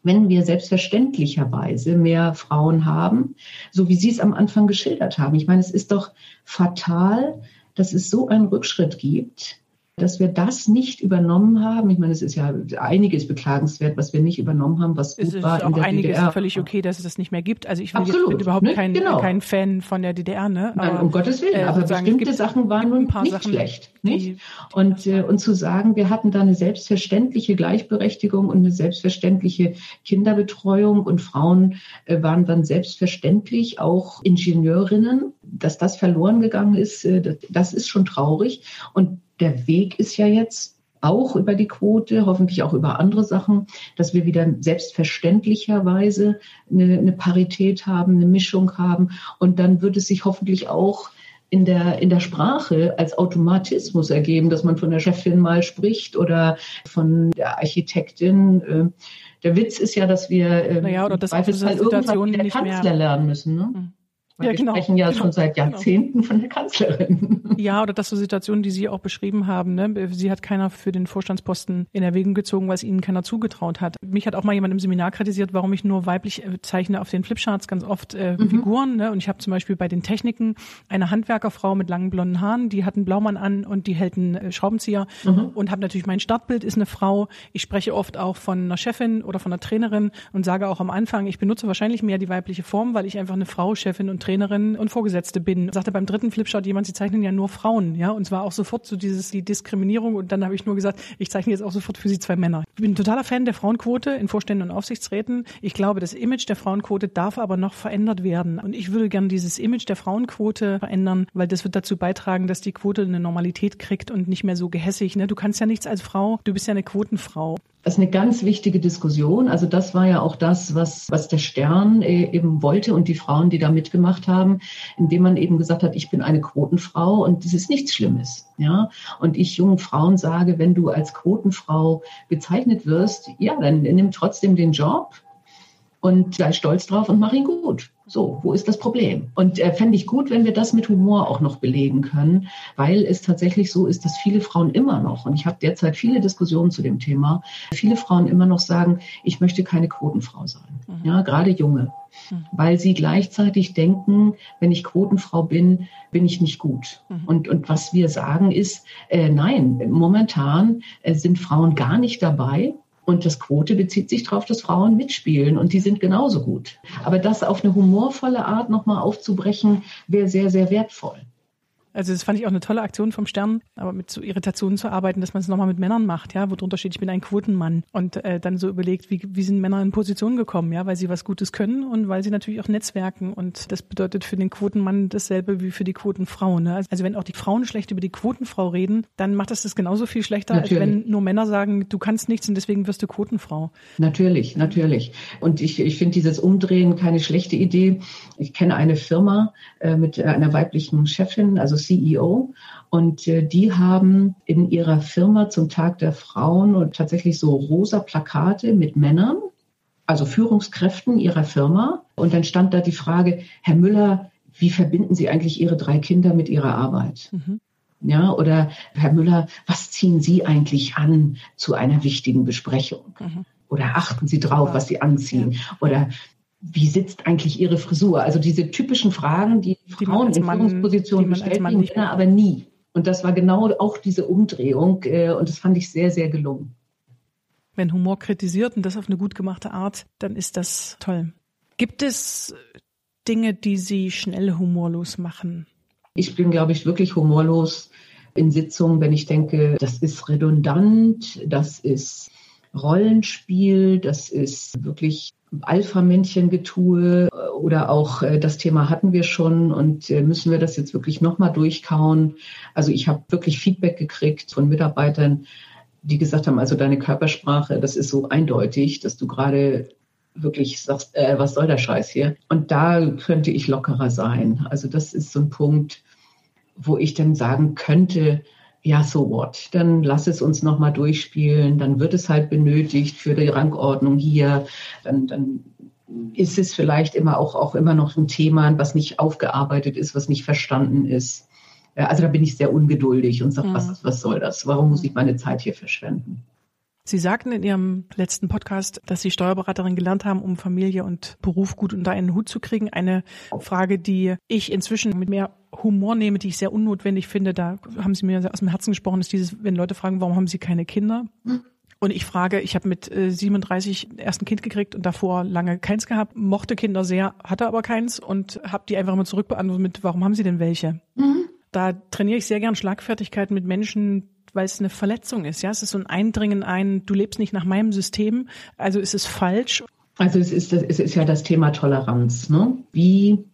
wenn wir selbstverständlicherweise mehr Frauen haben, so wie Sie es am Anfang geschildert haben. Ich meine, es ist doch fatal, dass es so einen Rückschritt gibt, dass wir das nicht übernommen haben. Ich meine, es ist ja einiges beklagenswert, was wir nicht übernommen haben, was Es gut ist war in auch der einiges DDR. völlig okay, dass es das nicht mehr gibt. Also ich Absolut, bin überhaupt ne? kein, Genau. kein Fan von der DDR, ne? Nein, um Gottes Willen, äh, aber es bestimmte Sachen waren nun ein paar nicht Sachen, schlecht. die- Nicht? Und, äh, und zu sagen, wir hatten da eine selbstverständliche Gleichberechtigung und eine selbstverständliche Kinderbetreuung und Frauen äh, waren dann selbstverständlich auch Ingenieurinnen, dass das verloren gegangen ist, äh, das, das ist schon traurig. Und der Weg ist ja jetzt auch über die Quote, hoffentlich auch über andere Sachen, dass wir wieder selbstverständlicherweise eine, eine Parität haben, eine Mischung haben. Und dann wird es sich hoffentlich auch in der, in der Sprache als Automatismus ergeben, dass man von der Chefin mal spricht oder von der Architektin. Äh, Der Witz ist ja, dass wir äh, Naja, oder dass im Zweifelsfall irgendwann der Kanzler lernen müssen. Ne? Weil Ja, wir genau, sprechen ja genau, schon seit genau. Jahrzehnten von der Kanzlerin. <laughs> Ja, oder dass so Situationen, die Sie auch beschrieben haben, ne? sie hat keiner für den Vorstandsposten in Erwägung gezogen, weil es ihnen keiner zugetraut hat. Mich hat auch mal jemand im Seminar kritisiert, warum ich nur weiblich äh, zeichne auf den Flipcharts ganz oft äh, Mhm. Figuren. Ne? Und ich habe zum Beispiel bei den Techniken eine Handwerkerfrau mit langen blonden Haaren, die hat einen Blaumann an und die hält einen äh, Schraubenzieher Mhm. und habe natürlich mein Startbild ist eine Frau. Ich spreche oft auch von einer Chefin oder von einer Trainerin und sage auch am Anfang, ich benutze wahrscheinlich mehr die weibliche Form, weil ich einfach eine Frau, Chefin und Trainerin und Vorgesetzte bin. Sagte beim dritten Flipchart jemand, sie zeichnen ja nur Frauen, ja, und zwar auch sofort so dieses die Diskriminierung und dann habe ich nur gesagt, ich zeichne jetzt auch sofort für sie zwei Männer. Ich bin ein totaler Fan der Frauenquote in Vorständen und Aufsichtsräten. Ich glaube, das Image der Frauenquote darf aber noch verändert werden und ich würde gern dieses Image der Frauenquote verändern, weil das wird dazu beitragen, dass die Quote eine Normalität kriegt und nicht mehr so gehässig. Ne? Du kannst ja nichts als Frau, du bist ja eine Quotenfrau. Das ist eine ganz wichtige Diskussion. Also das war ja auch das, was, was der Stern äh, eben wollte und die Frauen, die da mitgemacht haben, indem man eben gesagt hat, ich bin eine Quotenfrau und das ist nichts Schlimmes. Ja, und ich jungen Frauen sage, wenn du als Quotenfrau bezeichnet wirst, ja, dann nimm trotzdem den Job und sei stolz drauf und mach ihn gut. So, wo ist das Problem? Und äh, fände ich gut, wenn wir das mit Humor auch noch belegen können, weil es tatsächlich so ist, dass viele Frauen immer noch, und ich habe derzeit viele Diskussionen zu dem Thema, viele Frauen immer noch sagen, ich möchte keine Quotenfrau sein. Mhm. Ja, gerade junge, Mhm. weil sie gleichzeitig denken, wenn ich Quotenfrau bin, bin ich nicht gut. Mhm. Und, und was wir sagen ist, äh, nein, momentan äh, sind Frauen gar nicht dabei. Und das Quote bezieht sich darauf, dass Frauen mitspielen und die sind genauso gut. Aber das auf eine humorvolle Art nochmal aufzubrechen, wäre sehr, sehr wertvoll. Also das fand ich auch eine tolle Aktion vom Stern, aber mit so Irritationen zu arbeiten, dass man es nochmal mit Männern macht, ja, wo drunter steht, ich bin ein Quotenmann und äh, dann so überlegt, wie, wie sind Männer in Position gekommen, ja, weil sie was Gutes können und weil sie natürlich auch netzwerken und das bedeutet für den Quotenmann dasselbe wie für die Quotenfrau. Ne? Also wenn auch die Frauen schlecht über die Quotenfrau reden, dann macht das das genauso viel schlechter, Natürlich. als wenn nur Männer sagen, du kannst nichts und deswegen wirst du Quotenfrau. Natürlich, natürlich. Und ich, ich finde dieses Umdrehen keine schlechte Idee. Ich kenne eine Firma äh, mit einer weiblichen Chefin, also CEO, und äh, die haben in ihrer Firma zum Tag der Frauen und tatsächlich so rosa Plakate mit Männern, also Führungskräften ihrer Firma. Und dann stand da die Frage, Herr Müller, wie verbinden Sie eigentlich Ihre drei Kinder mit Ihrer Arbeit? Mhm. Ja, oder Herr Müller, was ziehen Sie eigentlich an zu einer wichtigen Besprechung? Mhm. Oder achten Sie drauf, was Sie anziehen? Ja. Oder wie sitzt eigentlich Ihre Frisur? Also diese typischen Fragen, die, die Frauen in Führungspositionen gestellt werden, Männer aber nie. Und das war genau auch diese Umdrehung äh, und das fand ich sehr, sehr gelungen. Wenn Humor kritisiert und das auf eine gut gemachte Art, dann ist das toll. Gibt es Dinge, die Sie schnell humorlos machen? Ich bin, glaube ich, wirklich humorlos in Sitzungen, wenn ich denke, das ist redundant, das ist Rollenspiel, das ist wirklich Alpha-Männchen-Getue oder auch äh, das Thema hatten wir schon und äh, müssen wir das jetzt wirklich nochmal durchkauen. Also ich habe wirklich Feedback gekriegt von Mitarbeitern, die gesagt haben, also deine Körpersprache, das ist so eindeutig, dass du gerade wirklich sagst, äh, was soll der Scheiß hier? Und da könnte ich lockerer sein. Also das ist so ein Punkt, wo ich dann sagen könnte, ja, so what? Dann lass es uns nochmal durchspielen. Dann wird es halt benötigt für die Rangordnung hier. Dann, dann ist es vielleicht immer auch, auch immer noch ein Thema, was nicht aufgearbeitet ist, was nicht verstanden ist. Also da bin ich sehr ungeduldig und sage, mhm. was, was soll das? Warum muss ich meine Zeit hier verschwenden? Sie sagten in Ihrem letzten Podcast, dass Sie Steuerberaterin gelernt haben, um Familie und Beruf gut unter einen Hut zu kriegen. Eine Frage, die ich inzwischen mit mehr Humor nehme, die ich sehr unnotwendig finde. Da haben Sie mir aus dem Herzen gesprochen, ist dieses, wenn Leute fragen, warum haben Sie keine Kinder? Und ich frage, ich habe mit äh, 37 erst ein Kind gekriegt und davor lange keins gehabt, mochte Kinder sehr, hatte aber keins und habe die einfach mal zurückbeantwortet mit, warum haben Sie denn welche? Mhm. Da trainiere ich sehr gern Schlagfertigkeit mit Menschen, weil es eine Verletzung ist. Ja, es ist so ein Eindringen ein, du lebst nicht nach meinem System, also ist es falsch. Also es ist, es ist ja das Thema Toleranz. Ne? Wie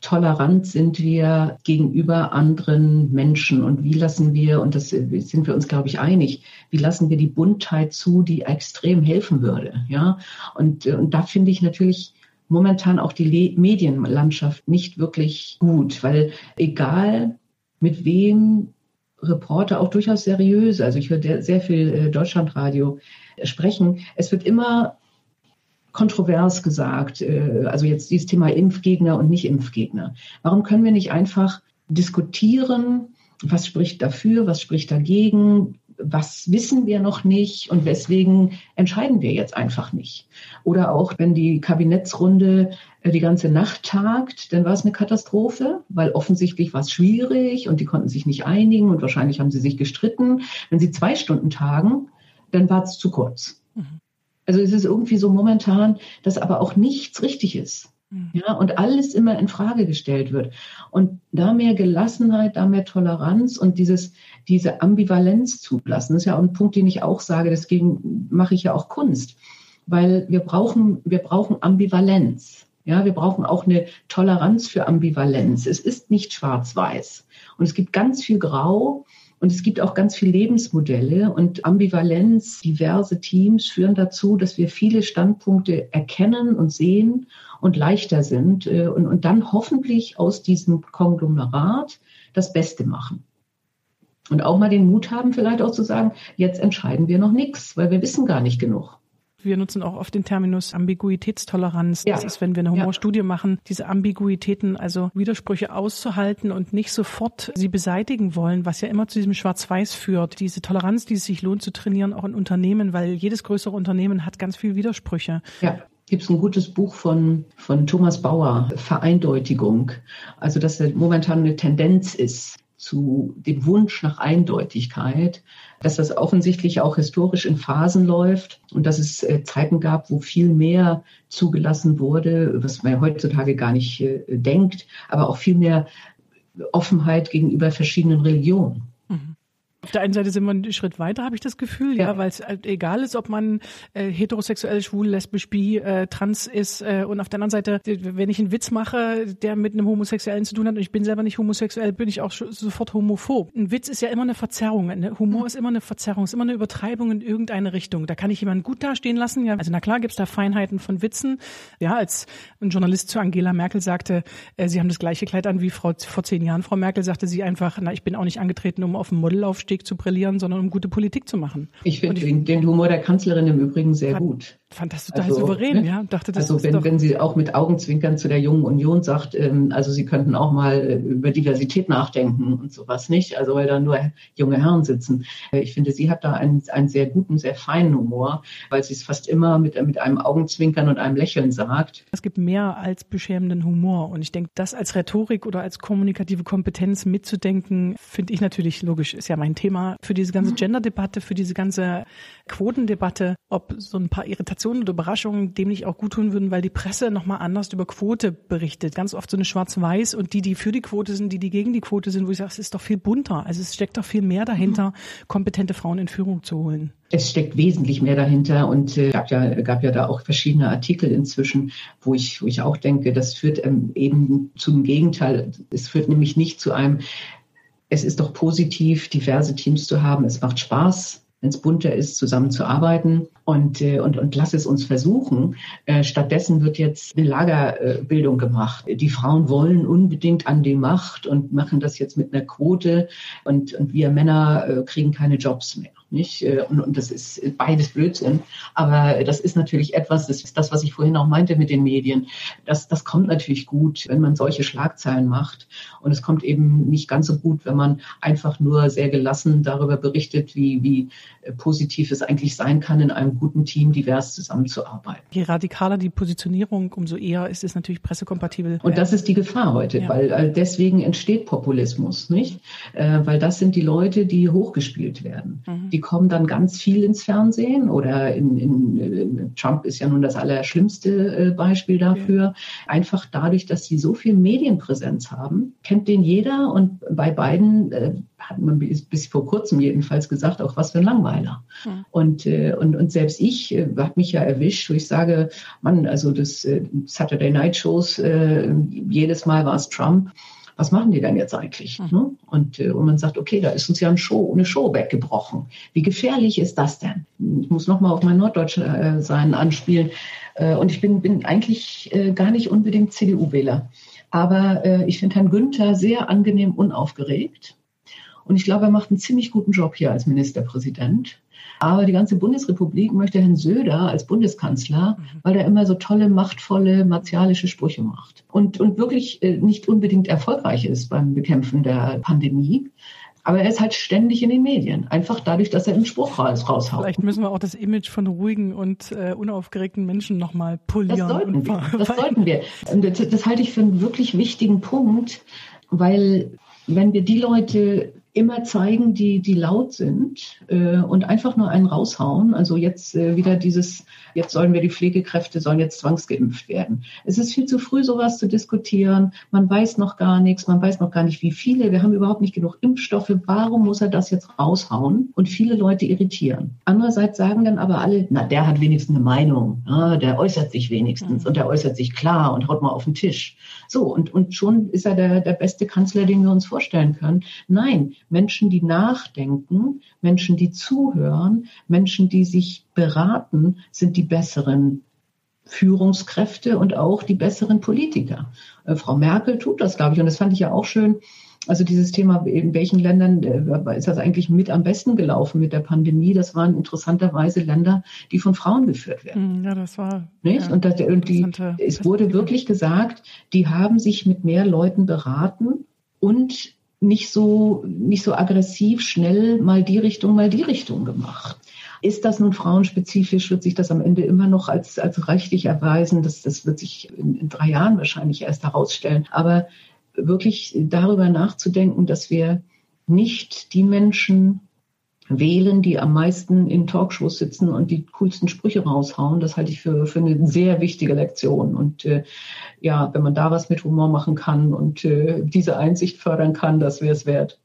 tolerant sind wir gegenüber anderen Menschen und wie lassen wir, und das sind wir uns, glaube ich, einig, wie lassen wir die Buntheit zu, die extrem helfen würde. Ja, und, und da finde ich natürlich momentan auch die Medienlandschaft nicht wirklich gut, weil egal mit wem Reporter auch durchaus seriös, also ich höre sehr viel äh, Deutschlandradio sprechen. Es wird immer kontrovers gesagt, äh, also jetzt dieses Thema Impfgegner und Nicht-Impfgegner. Warum können wir nicht einfach diskutieren, was spricht dafür, was spricht dagegen, was wissen wir noch nicht und weswegen entscheiden wir jetzt einfach nicht. Oder auch, wenn die Kabinettsrunde äh, die ganze Nacht tagt, dann war es eine Katastrophe, weil offensichtlich war es schwierig und die konnten sich nicht einigen und wahrscheinlich haben sie sich gestritten. Wenn sie zwei Stunden tagen, dann war es zu kurz. Mhm. Also es ist irgendwie so momentan, dass aber auch nichts richtig ist. Mhm. Ja, und alles immer in Frage gestellt wird. Und da mehr Gelassenheit, da mehr Toleranz und dieses, diese Ambivalenz zulassen, das ist ja auch ein Punkt, den ich auch sage, deswegen mache ich ja auch Kunst. Weil wir brauchen, wir brauchen Ambivalenz. Ja, wir brauchen auch eine Toleranz für Ambivalenz. Es ist nicht schwarz-weiß. Und es gibt ganz viel Grau. Und es gibt auch ganz viele Lebensmodelle und Ambivalenz, diverse Teams führen dazu, dass wir viele Standpunkte erkennen und sehen und leichter sind äh, und, und dann hoffentlich aus diesem Konglomerat das Beste machen. Und auch mal den Mut haben, vielleicht auch zu sagen, jetzt entscheiden wir noch nichts, weil wir wissen gar nicht genug. Wir nutzen auch oft den Terminus Ambiguitätstoleranz. Das ja. ist, wenn wir eine Humorstudie ja. machen, diese Ambiguitäten, also Widersprüche auszuhalten und nicht sofort sie beseitigen wollen, was ja immer zu diesem Schwarz-Weiß führt. Diese Toleranz, die es sich lohnt zu trainieren, auch in Unternehmen, weil jedes größere Unternehmen hat ganz viel Widersprüche. Ja gibt es ein gutes Buch von, von Thomas Bauer, Vereindeutigung. Also, dass momentan eine Tendenz ist zu dem Wunsch nach Eindeutigkeit, dass das offensichtlich auch historisch in Phasen läuft und dass es äh, Zeiten gab, wo viel mehr zugelassen wurde, was man heutzutage gar nicht äh, denkt, aber auch viel mehr Offenheit gegenüber verschiedenen Religionen. Auf der einen Seite sind wir einen Schritt weiter, habe ich das Gefühl, ja, ja weil es halt egal ist, ob man äh, heterosexuell, schwul, lesbisch, bi, äh, trans ist. Äh, und auf der anderen Seite, wenn ich einen Witz mache, der mit einem Homosexuellen zu tun hat und ich bin selber nicht homosexuell, bin ich auch sofort homophob. Ein Witz ist ja immer eine Verzerrung. Eine Humor mhm. ist immer eine Verzerrung, ist immer eine Übertreibung in irgendeine Richtung. Da kann ich jemanden gut dastehen lassen. Ja, also na klar gibt's da Feinheiten von Witzen. Ja, als ein Journalist zu Angela Merkel sagte, äh, sie haben das gleiche Kleid an wie Frau, vor zehn Jahren. Frau Merkel sagte sie einfach, na, ich bin auch nicht angetreten, um auf dem Modelaufstieg zu brillieren, sondern um gute Politik zu machen. Ich finde den, den, Humor der Kanzlerin im Übrigen sehr gut. Fand das total also, souverän, ne? ja. Dachte, das also wenn, wenn sie auch mit Augenzwinkern zu der Jungen Union sagt, ähm, also sie könnten auch mal äh, über Diversität nachdenken und sowas nicht, also weil da nur junge Herren sitzen. Äh, ich finde, sie hat da einen, einen sehr guten, sehr feinen Humor, weil sie es fast immer mit, mit einem Augenzwinkern und einem Lächeln sagt. Es gibt mehr als beschämenden Humor und ich denke, das als Rhetorik oder als kommunikative Kompetenz mitzudenken, finde ich natürlich logisch, ist ja mein Thema für diese ganze mhm. Gender-Debatte, für diese ganze Quotendebatte, ob so ein paar Irritationen Irritationen oder Überraschungen dem nicht auch gut tun würden, weil die Presse nochmal anders über Quote berichtet. Ganz oft so eine Schwarz-Weiß und die, die für die Quote sind, die, die gegen die Quote sind, wo ich sage, es ist doch viel bunter. Also es steckt doch viel mehr dahinter, kompetente Frauen in Führung zu holen. Es steckt wesentlich mehr dahinter und äh, gab ja gab ja da auch verschiedene Artikel inzwischen, wo ich wo ich auch denke, das führt ähm, eben zum Gegenteil. Es führt nämlich nicht zu einem. Es ist doch positiv, diverse Teams zu haben. Es macht Spaß, wenn es bunter ist, zusammenzuarbeiten und, äh, und, und lass es uns versuchen. Äh, stattdessen wird jetzt eine Lagerbildung gemacht. Die Frauen wollen unbedingt an die Macht und machen das jetzt mit einer Quote und, und wir Männer äh, kriegen keine Jobs mehr. Nicht? Äh, und, und das ist beides Blödsinn. Aber das ist natürlich etwas, das ist das, was ich vorhin auch meinte mit den Medien. Das, das kommt natürlich gut, wenn man solche Schlagzeilen macht. Und es kommt eben nicht ganz so gut, wenn man einfach nur sehr gelassen darüber berichtet, wie, wie positiv es eigentlich sein kann, in einem guten Team divers zusammenzuarbeiten. Je radikaler die Positionierung, umso eher ist es natürlich pressekompatibel. Und das ist die Gefahr heute, ja. weil deswegen entsteht Populismus, nicht? Äh, weil das sind die Leute, die hochgespielt werden. Mhm. Die kommen dann ganz viel ins Fernsehen oder in, in, in Trump ist ja nun das allerschlimmste äh, Beispiel dafür. Okay. Einfach dadurch, dass sie so viel Medienpräsenz haben, kennt den jeder und bei beiden äh, hat man bis, bis, vor kurzem jedenfalls gesagt, auch was für ein Langweiler. Mhm. Und, äh, und, und selbst ich äh, habe mich ja erwischt, wo ich sage, Mann, also das äh, Saturday Night Shows, äh, jedes Mal war es Trump. Was machen die denn jetzt eigentlich? Mhm. Ne? Und, äh, und man sagt, okay, da ist uns ja eine Show, eine Show weggebrochen. Wie gefährlich ist das denn? Ich muss nochmal auf mein Norddeutsch äh, sein anspielen. Äh, und ich bin, bin eigentlich äh, gar nicht unbedingt CDU-Wähler. Aber ich finde Herrn Günther sehr angenehm unaufgeregt. Und ich glaube, er macht einen ziemlich guten Job hier als Ministerpräsident. Aber die ganze Bundesrepublik möchte Herrn Söder als Bundeskanzler, mhm. weil er immer so tolle, machtvolle, martialische Sprüche macht. Und, und wirklich äh, nicht unbedingt erfolgreich ist beim Bekämpfen der Pandemie. Aber er ist halt ständig in den Medien, einfach dadurch, dass er einen Spruch raus, raushaut. Vielleicht müssen wir auch das Image von ruhigen und äh, unaufgeregten Menschen nochmal polieren. Das sollten wir. Das <laughs> sollten wir. Das, das halte ich für einen wirklich wichtigen Punkt, weil wenn wir die Leute immer zeigen, die, die laut sind äh, und einfach nur einen raushauen. Also jetzt äh, wieder dieses, jetzt sollen wir die Pflegekräfte, sollen jetzt zwangsgeimpft werden. Es ist viel zu früh, sowas zu diskutieren. Man weiß noch gar nichts, man weiß noch gar nicht, wie viele. Wir haben überhaupt nicht genug Impfstoffe. Warum muss er das jetzt raushauen? Und viele Leute irritieren. Andererseits sagen dann aber alle, na, der hat wenigstens eine Meinung, ja, der äußert sich wenigstens mhm. und der äußert sich klar und haut mal auf den Tisch. So, und, und schon ist er der, der beste Kanzler, den wir uns vorstellen können. Nein, Menschen, die nachdenken, Menschen, die zuhören, Menschen, die sich beraten, sind die besseren Führungskräfte und auch die besseren Politiker. Äh, Frau Merkel tut das, glaube ich, und das fand ich ja auch schön. Also dieses Thema, in welchen Ländern äh, ist das eigentlich mit am besten gelaufen mit der Pandemie? Das waren interessanterweise Länder, die von Frauen geführt werden. Hm, ja, das war. Nicht? Ja, und, das, und die, es wurde wirklich gesagt, die haben sich mit mehr Leuten beraten und nicht so, nicht so aggressiv schnell mal die Richtung, mal die Richtung gemacht. Ist das nun frauenspezifisch, wird sich das am Ende immer noch als, als rechtlich erweisen. Das, das wird sich in, in drei Jahren wahrscheinlich erst herausstellen. Aber wirklich darüber nachzudenken, dass wir nicht die Menschen wählen, die am meisten in Talkshows sitzen und die coolsten Sprüche raushauen. Das halte ich für, für eine sehr wichtige Lektion. Und äh, ja, wenn man da was mit Humor machen kann und äh, diese Einsicht fördern kann, das wäre es wert.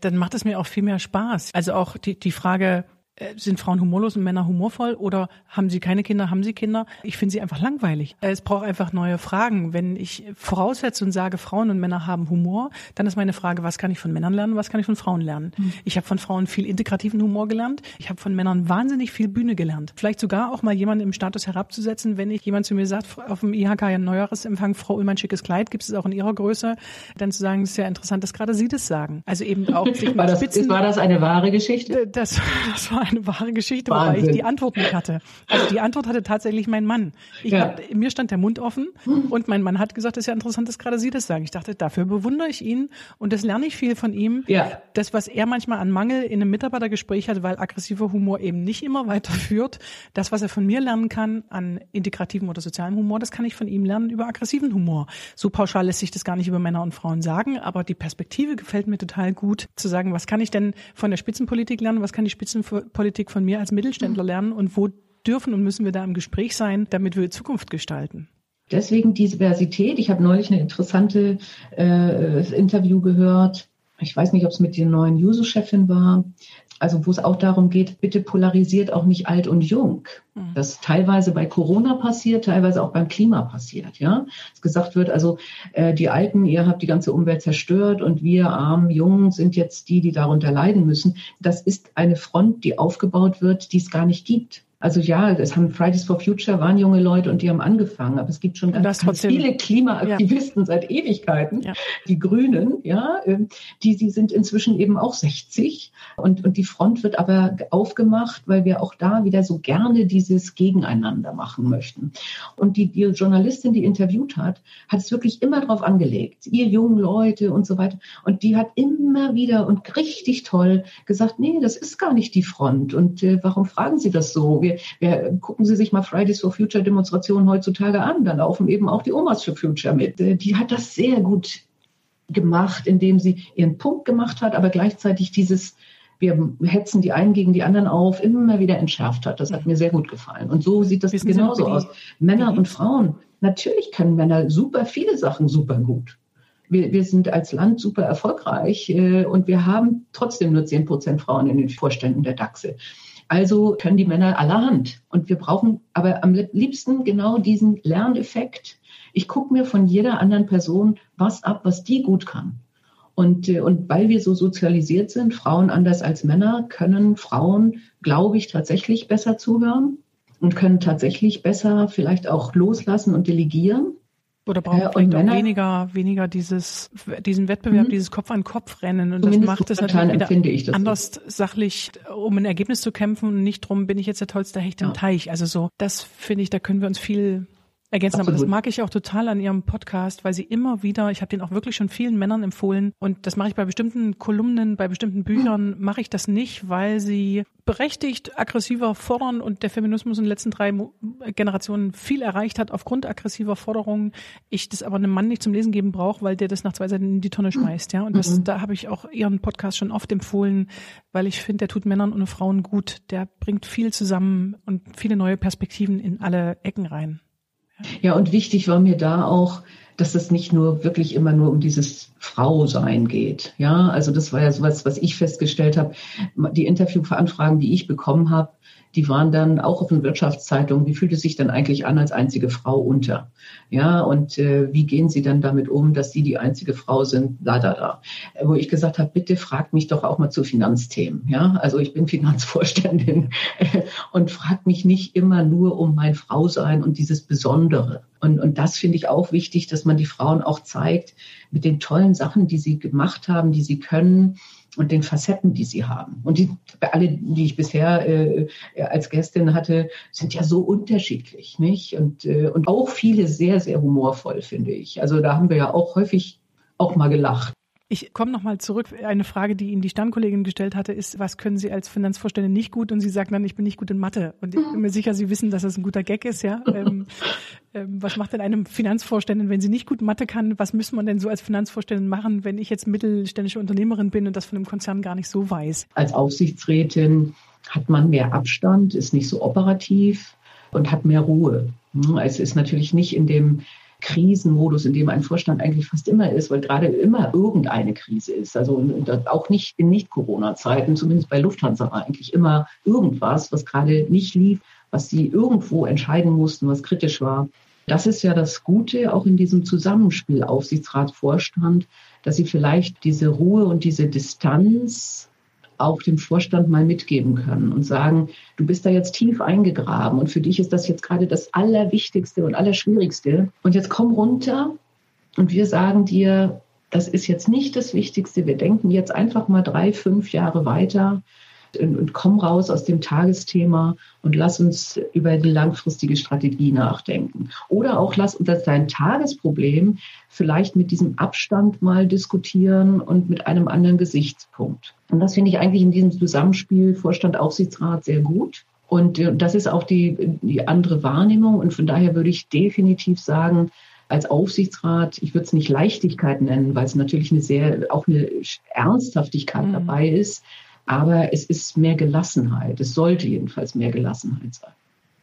Dann macht es mir auch viel mehr Spaß. Also auch die, die Frage, sind Frauen humorlos und Männer humorvoll oder haben sie keine Kinder, haben sie Kinder? Ich finde sie einfach langweilig. Äh, es braucht einfach neue Fragen. Wenn ich voraussetze und sage, Frauen und Männer haben Humor, dann ist meine Frage, was kann ich von Männern lernen, was kann ich von Frauen lernen? Mhm. Ich habe von Frauen viel integrativen Humor gelernt. Ich habe von Männern wahnsinnig viel Bühne gelernt. Vielleicht sogar auch mal jemanden im Status herabzusetzen, wenn ich jemand zu mir sagt, auf dem IHK ja Neujahresempfang, Frau Ullmann, schickes Kleid, gibt es auch in ihrer Größe, dann zu sagen, es ist ja interessant, dass gerade Sie das sagen. Also eben auch <laughs> sich mal war das, Spitzen. War das eine wahre Geschichte? Das, <laughs> das war eine wahre Geschichte, Wahnsinn. wobei ich die Antwort nicht hatte. Also die Antwort hatte tatsächlich mein Mann. Ich ja. hab, mir stand der Mund offen und mein Mann hat gesagt, es ist ja interessant, dass gerade Sie das sagen. Ich dachte, dafür bewundere ich ihn und das lerne ich viel von ihm. Ja. Das, was er manchmal an Mangel in einem Mitarbeitergespräch hat, weil aggressiver Humor eben nicht immer weiterführt, das, was er von mir lernen kann an integrativen oder sozialen Humor, das kann ich von ihm lernen über aggressiven Humor. So pauschal lässt sich das gar nicht über Männer und Frauen sagen, aber die Perspektive gefällt mir total gut, zu sagen, was kann ich denn von der Spitzenpolitik lernen, was kann die Spitzenpolitik von mir als Mittelständler lernen und wo dürfen und müssen wir da im Gespräch sein, damit wir Zukunft gestalten? Deswegen Diversität. Ich habe neulich eine interessante äh, Interview gehört. Ich weiß nicht, ob es mit der neuen Juso-Chefin war. Also wo es auch darum geht, bitte polarisiert auch nicht alt und jung. Mhm. Das teilweise bei Corona passiert, teilweise auch beim Klima passiert. Ja, dass gesagt wird, also äh, die Alten, ihr habt die ganze Umwelt zerstört und wir armen Jungen sind jetzt die, die darunter leiden müssen. Das ist eine Front, die aufgebaut wird, die es gar nicht gibt. Also ja, es haben Fridays for Future waren junge Leute und die haben angefangen, aber es gibt schon ganz, ganz viele Klimaaktivisten ja. seit Ewigkeiten, ja. die Grünen, ja, ähm, die, die sind inzwischen eben auch 60 und, und die Front wird aber aufgemacht, weil wir auch da wieder so gerne dieses Gegeneinander machen möchten. Und die, die Journalistin, die interviewt hat, hat es wirklich immer darauf angelegt, ihr jungen Leute und so weiter. Und die hat immer wieder und richtig toll gesagt, nee, das ist gar nicht die Front. Und äh, warum fragen Sie das so? Wir, wir, gucken Sie sich mal Fridays for Future Demonstrationen heutzutage an. Da laufen eben auch die Omas for Future mit. Äh, die hat das sehr gut gemacht, indem sie ihren Punkt gemacht hat, aber gleichzeitig dieses wir hetzen die einen gegen die anderen auf, immer wieder entschärft hat. Das hat mir sehr gut gefallen. Und so sieht das Wissen genauso aus. Männer und Frauen. Natürlich können Männer super viele Sachen super gut. Wir, wir sind als Land super erfolgreich äh, und wir haben trotzdem nur zehn Prozent Frauen in den Vorständen der DAXe. Also können die Männer allerhand. Und wir brauchen aber am liebsten genau diesen Lerneffekt. Ich gucke mir von jeder anderen Person was ab, was die gut kann. Und, äh, und weil wir so sozialisiert sind, Frauen anders als Männer, können Frauen, glaube ich, tatsächlich besser zuhören und können tatsächlich besser vielleicht auch loslassen und delegieren. Oder brauchen äh, vielleicht Männer, auch weniger, weniger dieses, diesen Wettbewerb, mhm. dieses Kopf-an-Kopf-Rennen. Und das macht es natürlich wieder anders sachlich, um ein Ergebnis zu kämpfen und nicht drum, bin ich jetzt der tollste Hecht im ja. Teich. Also so, das finde ich, da können wir uns viel ergänzen. Absolut. Aber das mag ich auch total an Ihrem Podcast, weil Sie immer wieder, ich habe den auch wirklich schon vielen Männern empfohlen und das mache ich bei bestimmten Kolumnen, bei bestimmten Büchern, <clears throat> mache ich das nicht, weil sie berechtigt aggressiver fordern und der Feminismus in den letzten drei Generationen viel erreicht hat aufgrund aggressiver Forderungen. Ich das aber einem Mann nicht zum Lesen geben brauche, weil der das nach zwei Seiten in die Tonne schmeißt. Ja, und das, mhm. da habe ich auch Ihren Podcast schon oft empfohlen, weil ich finde, der tut Männern und Frauen gut. Der bringt viel zusammen und viele neue Perspektiven in alle Ecken rein. Ja, und wichtig war mir da auch, dass es nicht nur wirklich immer nur um dieses Frau-Sein geht. Ja, also das war ja sowas, was ich festgestellt habe. Die Interviewveranfragen, die ich bekommen habe, die waren dann auch auf den Wirtschaftszeitungen, wie fühlt es sich denn eigentlich an als einzige Frau unter? Ja, und äh, wie gehen Sie dann damit um, dass Sie die einzige Frau sind? Da, da, da. Wo ich gesagt habe, bitte fragt mich doch auch mal zu Finanzthemen. Ja, also ich bin Finanzvorständin <laughs> und fragt mich nicht immer nur um mein Frausein und dieses Besondere. Und, und das finde ich auch wichtig, dass man die Frauen auch zeigt mit den tollen Sachen, die sie gemacht haben, die sie können und den Facetten, die sie haben. Und die, alle, die ich bisher äh, als Gästin hatte, sind ja so unterschiedlich, nicht? Und, äh, und auch viele sehr, sehr humorvoll, finde ich. Also da haben wir ja auch häufig auch mal gelacht. Ich komme nochmal zurück. Eine Frage, die Ihnen die Stammkollegin gestellt hatte, ist, was können Sie als Finanzvorständin nicht gut? Und Sie sagen dann, ich bin nicht gut in Mathe. Und ich bin mir sicher, Sie wissen, dass das ein guter Gag ist, ja. Ähm, ähm, was macht denn einem Finanzvorständin, wenn sie nicht gut Mathe kann? Was muss man denn so als Finanzvorständin machen, wenn ich jetzt mittelständische Unternehmerin bin und das von einem Konzern gar nicht so weiß? Als Aufsichtsrätin hat man mehr Abstand, ist nicht so operativ und hat mehr Ruhe. Es ist natürlich nicht in dem Krisenmodus, in dem ein Vorstand eigentlich fast immer ist, weil gerade immer irgendeine Krise ist. Also auch nicht in Nicht-Corona-Zeiten, zumindest bei Lufthansa war eigentlich immer irgendwas, was gerade nicht lief, was sie irgendwo entscheiden mussten, was kritisch war. Das ist ja das Gute auch in diesem Zusammenspiel Aufsichtsrat, Vorstand, dass sie vielleicht diese Ruhe und diese Distanz auch dem Vorstand mal mitgeben können und sagen, du bist da jetzt tief eingegraben und für dich ist das jetzt gerade das Allerwichtigste und Allerschwierigste. Und jetzt komm runter und wir sagen dir, das ist jetzt nicht das Wichtigste. Wir denken jetzt einfach mal drei, fünf Jahre weiter. Und, und komm raus aus dem Tagesthema und lass uns über die langfristige Strategie nachdenken. Oder auch lass uns dein Tagesproblem vielleicht mit diesem Abstand mal diskutieren und mit einem anderen Gesichtspunkt. Und das finde ich eigentlich in diesem Zusammenspiel Vorstand, Aufsichtsrat sehr gut. Und äh, das ist auch die, die andere Wahrnehmung. Und von daher würde ich definitiv sagen, als Aufsichtsrat, ich würde es nicht Leichtigkeit nennen, weil es natürlich eine sehr, auch eine Ernsthaftigkeit mhm. dabei ist. Aber es ist mehr Gelassenheit. Es sollte jedenfalls mehr Gelassenheit sein.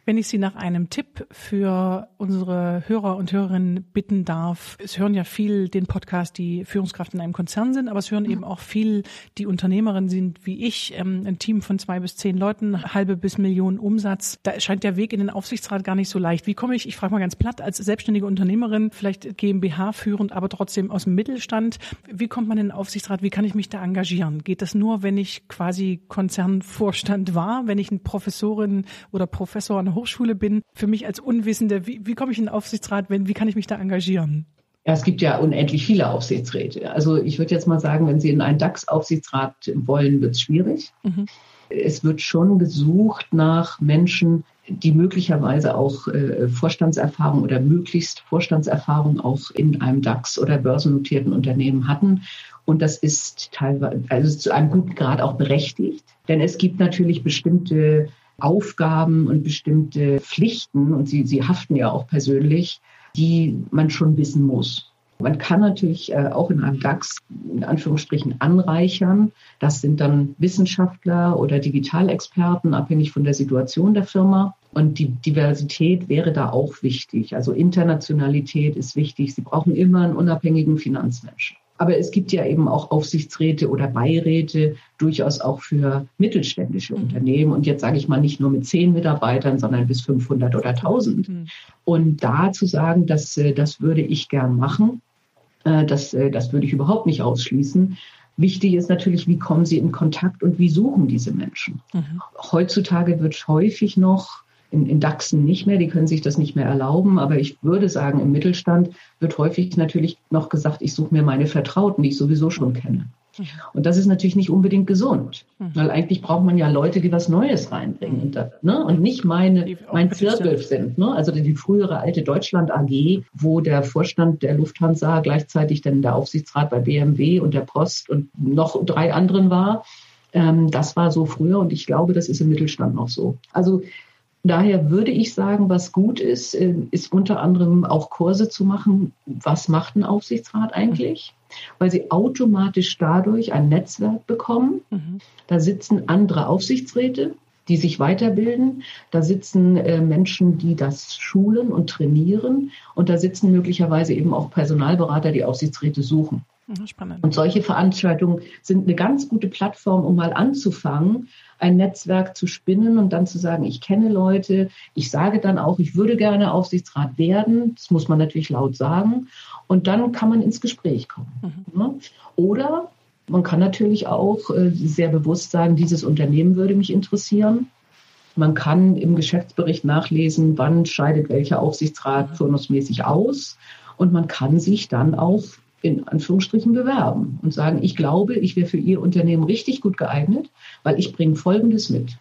Wenn ich Sie nach einem Tipp für unsere Hörer und Hörerinnen bitten darf, es hören ja viel den Podcast, die Führungskraft in einem Konzern sind, aber es hören eben auch viel, die Unternehmerinnen sind wie ich, ähm, ein Team von zwei bis zehn Leuten, halbe bis Millionen Umsatz. Da scheint der Weg in den Aufsichtsrat gar nicht so leicht. Wie komme ich, ich frage mal ganz platt, als selbstständige Unternehmerin, vielleicht GmbH führend, aber trotzdem aus dem Mittelstand, wie kommt man in den Aufsichtsrat? Wie kann ich mich da engagieren? Geht das nur, wenn ich quasi Konzernvorstand war, wenn ich eine Professorin oder Professor an Hochschule bin, für mich als Unwissende, wie, wie komme ich in den Aufsichtsrat, wenn, wie kann ich mich da engagieren? Ja, es gibt ja unendlich viele Aufsichtsräte. Also ich würde jetzt mal sagen, wenn Sie in einen DAX-Aufsichtsrat wollen, wird es schwierig. Mhm. Es wird schon gesucht nach Menschen, die möglicherweise auch äh, Vorstandserfahrung oder möglichst Vorstandserfahrung auch in einem DAX oder börsennotierten Unternehmen hatten. Und das ist teilweise, also zu einem guten Grad auch berechtigt. Denn es gibt natürlich bestimmte Aufgaben und bestimmte Pflichten, und sie, sie haften ja auch persönlich, die man schon wissen muss. Man kann natürlich äh, auch in einem DAX in Anführungsstrichen anreichern. Das sind dann Wissenschaftler oder Digitalexperten, abhängig von der Situation der Firma. Und die Diversität wäre da auch wichtig. Also Internationalität ist wichtig. Sie brauchen immer einen unabhängigen Finanzmenschen. Aber es gibt ja eben auch Aufsichtsräte oder Beiräte durchaus auch für mittelständische mhm. Unternehmen. Und jetzt sage ich mal nicht nur mit zehn Mitarbeitern, sondern bis 500 oder 1000. Mhm. Und da zu sagen, dass, äh, das würde ich gern machen, äh, das, äh, das würde ich überhaupt nicht ausschließen. Wichtig ist natürlich, wie kommen Sie in Kontakt und wie suchen diese Menschen? Mhm. Heutzutage wird häufig noch in, in DAXen nicht mehr, die können sich das nicht mehr erlauben. Aber ich würde sagen, im Mittelstand wird häufig natürlich noch gesagt, ich suche mir meine Vertrauten, die ich sowieso schon kenne. Mhm. Und das ist natürlich nicht unbedingt gesund, mhm. weil eigentlich braucht man ja Leute, die was Neues reinbringen und, das, ne? und nicht meine, mein Zirkel sind. Ne? Also die frühere alte Deutschland AG, wo der Vorstand der Lufthansa gleichzeitig dann der Aufsichtsrat bei BMW und der Post und noch drei anderen war. Ähm, das war so früher und ich glaube, das ist im Mittelstand noch so. Also Daher würde ich sagen, was gut ist, äh, ist unter anderem auch Kurse zu machen. Was macht ein Aufsichtsrat eigentlich? Weil sie automatisch dadurch ein Netzwerk bekommen. Mhm. Da sitzen andere Aufsichtsräte, die sich weiterbilden. Da sitzen äh, Menschen, die das schulen und trainieren. Und da sitzen möglicherweise eben auch Personalberater, die Aufsichtsräte suchen. Spannend. Und solche Veranstaltungen sind eine ganz gute Plattform, um mal anzufangen, ein Netzwerk zu spinnen und dann zu sagen, ich kenne Leute, ich sage dann auch, ich würde gerne Aufsichtsrat werden. Das muss man natürlich laut sagen. Und dann kann man ins Gespräch kommen. Mhm. Oder man kann natürlich auch äh, sehr bewusst sagen, dieses Unternehmen würde mich interessieren. Man kann im Geschäftsbericht nachlesen, wann scheidet welcher Aufsichtsrat mhm. turnusmäßig aus. Und man kann sich dann auch in Anführungsstrichen bewerben und sagen, ich glaube, ich wäre für Ihr Unternehmen richtig gut geeignet, weil ich bringe Folgendes mit.